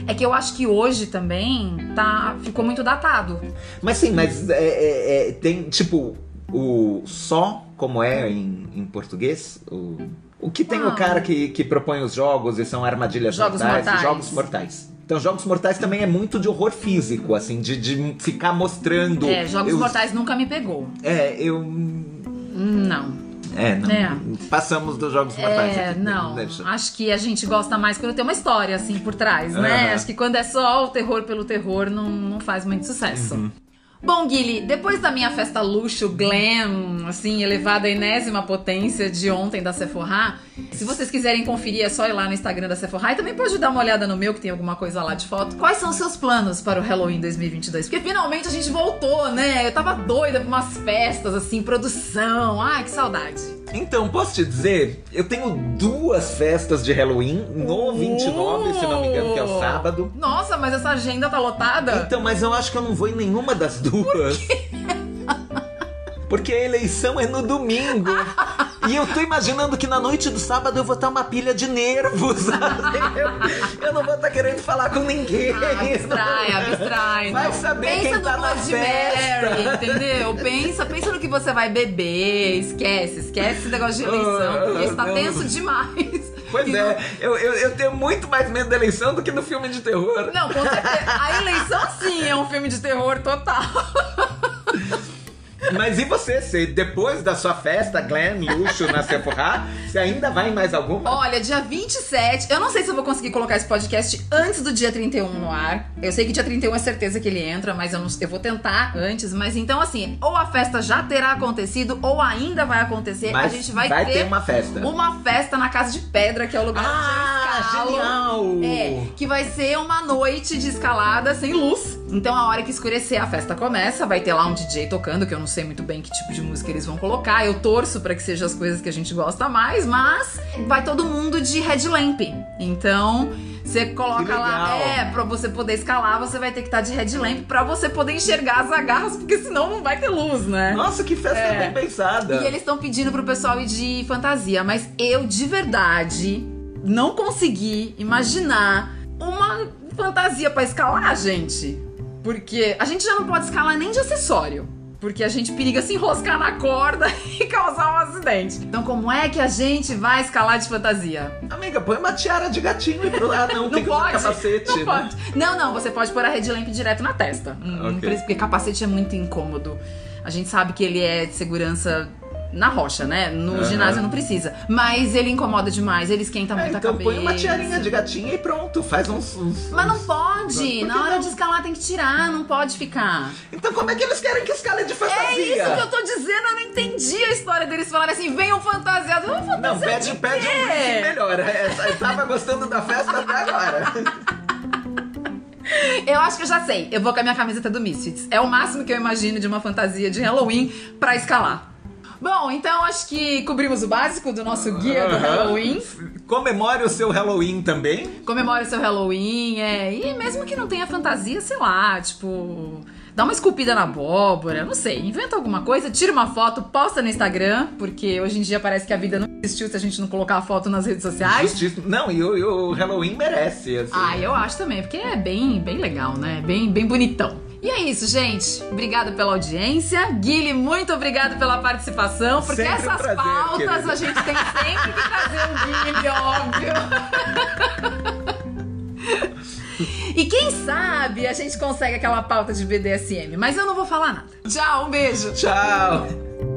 S1: É que eu acho que hoje também tá, ficou muito datado.
S2: Mas sim, mas é, é- é, tem tipo o só como é em, em português, o, o que tem
S1: Ah.
S2: o cara que, que propõe os jogos e são armadilhas
S1: Jogos
S2: mortais,
S1: mortais.
S2: jogos mortais. Então, Jogos Mortais também é muito de horror físico, assim, de, de ficar mostrando.
S1: É, Jogos
S2: eu-
S1: Mortais nunca me pegou.
S2: É, eu.
S1: Não.
S2: É, não.
S1: É.
S2: Passamos dos Jogos Mortais.
S1: É,
S2: aqui,
S1: não. Acho que a gente gosta mais quando tem uma história, assim, por trás, né? Acho que quando é só o terror pelo terror, não, não faz muito sucesso.
S2: Uhum.
S1: Bom, Guilherme, depois da minha festa luxo, glam, assim, elevada à enésima potência de ontem da Sephora, se vocês quiserem conferir, é só ir lá no Instagram da Sephora e também pode dar uma olhada no meu, que tem alguma coisa lá de foto. Quais são os seus planos para o Halloween 2022? Porque finalmente a gente voltou, né? Eu tava doida pra umas festas, assim, produção. Ai, que saudade.
S2: Então, posso te dizer, eu tenho duas festas de Halloween no 29, se não me engano, que é o sábado.
S1: Nossa, mas essa agenda tá lotada?
S2: Então, mas eu acho que eu não vou em nenhuma das duas. Porque a eleição é no domingo. E eu tô imaginando que na noite do sábado eu vou estar uma pilha de nervos. [laughs] Eu, eu não vou estar querendo falar com ninguém.
S1: Ah, abstrai, abstrai.
S2: Vai saber
S1: pensa
S2: quem
S1: no
S2: tá na
S1: Blood
S2: festa.
S1: Mary, entendeu? Pensa, pensa no que você vai beber. Esquece, esquece esse negócio de eleição, porque isso tá
S2: Não.
S1: tenso demais.
S2: Pois é, eu, eu, eu tenho muito mais medo da eleição do que do filme de terror.
S1: Não, com certeza. A eleição sim é um filme de terror total. [laughs]
S2: Mas e você, Cê, depois da sua festa, Glenn, luxo na Sephora, você ainda vai em mais alguma?
S1: Olha, dia 27, eu não sei se eu vou conseguir colocar esse podcast antes do dia 31 no ar. Eu sei que dia 31 é certeza que ele entra, mas eu, não, eu vou tentar antes. Mas então, assim, ou a festa já terá acontecido, ou ainda vai acontecer.
S2: Mas
S1: a gente vai,
S2: vai
S1: ter,
S2: ter uma festa.
S1: Uma festa na Casa de Pedra, que é o lugar onde eu
S2: Ah,
S1: escalo.
S2: genial!
S1: É, que vai ser uma noite de escalada sem luz. Então, a hora que escurecer, a festa começa. Vai ter lá um DJ tocando, que eu não sei muito bem que tipo de música eles vão colocar. Eu torço pra que sejam as coisas que a gente gosta mais, mas vai todo mundo de headlamp. Então, você coloca lá, é, pra você poder escalar, você vai ter que estar de headlamp pra você poder enxergar as agarras, porque senão não vai ter luz, né?
S2: Nossa, que festa
S1: É.
S2: bem pensada.
S1: E eles estão pedindo pro pessoal ir de fantasia, mas eu de verdade não consegui imaginar uma fantasia pra escalar, gente. Porque a gente já não pode escalar nem de acessório. Porque a gente periga se enroscar na corda [laughs] e causar um acidente. Então, como é que a gente vai escalar de fantasia?
S2: Amiga, põe uma tiara de gatinho e pro lado. [laughs] Não,
S1: Não
S2: tem que usar
S1: pode.
S2: capacete.
S1: não
S2: né?
S1: pode. Não, não, você pode pôr a headlamp direto na testa. Hum, Não
S2: Ok.
S1: precisa, porque capacete é muito incômodo. A gente sabe que ele é de segurança na rocha, né? No
S2: Aham.
S1: ginásio não precisa. Mas ele incomoda demais, ele esquenta
S2: É,
S1: muito
S2: então
S1: a cabeça.
S2: põe uma tiarinha de gatinho e pronto. Faz uns. uns-
S1: Mas não
S2: uns-
S1: pode!
S2: Que
S1: Na hora
S2: não?
S1: de escalar tem que tirar, não pode ficar.
S2: Então como é que eles querem que escale de
S1: É
S2: fantasia?
S1: isso que eu tô dizendo, eu não entendi a história deles falarem assim, venham fantasiados. Vamos
S2: Não,
S1: fantasia
S2: pede,
S1: de
S2: pede um briefing melhor. Essa- Eu tava gostando da festa até agora.
S1: Eu acho que eu já sei. Eu vou com a minha camiseta do Misfits. É o máximo que eu imagino de uma fantasia de Halloween pra escalar. Bom, então acho que cobrimos o básico do nosso guia do. Halloween.
S2: Comemore o seu Halloween também.
S1: Comemore o seu Halloween, é. E mesmo que não tenha fantasia, sei lá, tipo. Dá uma esculpida na abóbora, não sei. Inventa alguma coisa, tira uma foto, posta no Instagram, porque hoje em dia parece que a vida não existiu se a gente não colocar a foto nas redes sociais.
S2: Justiça. Não, e o, e o Halloween merece. Assim.
S1: Ah, eu acho também, porque é bem, bem legal, né? Bem, bem bonitão. E é isso, gente. Obrigada pela audiência. Guilherme, muito obrigado pela participação, porque
S2: Sempre um
S1: essas
S2: prazer,
S1: pautas
S2: querida.
S1: a gente tem sempre que trazer o Guilherme, óbvio. [laughs] E quem sabe a gente consegue aquela pauta de BDSM, mas eu não vou falar nada. Tchau, um beijo.
S2: Tchau.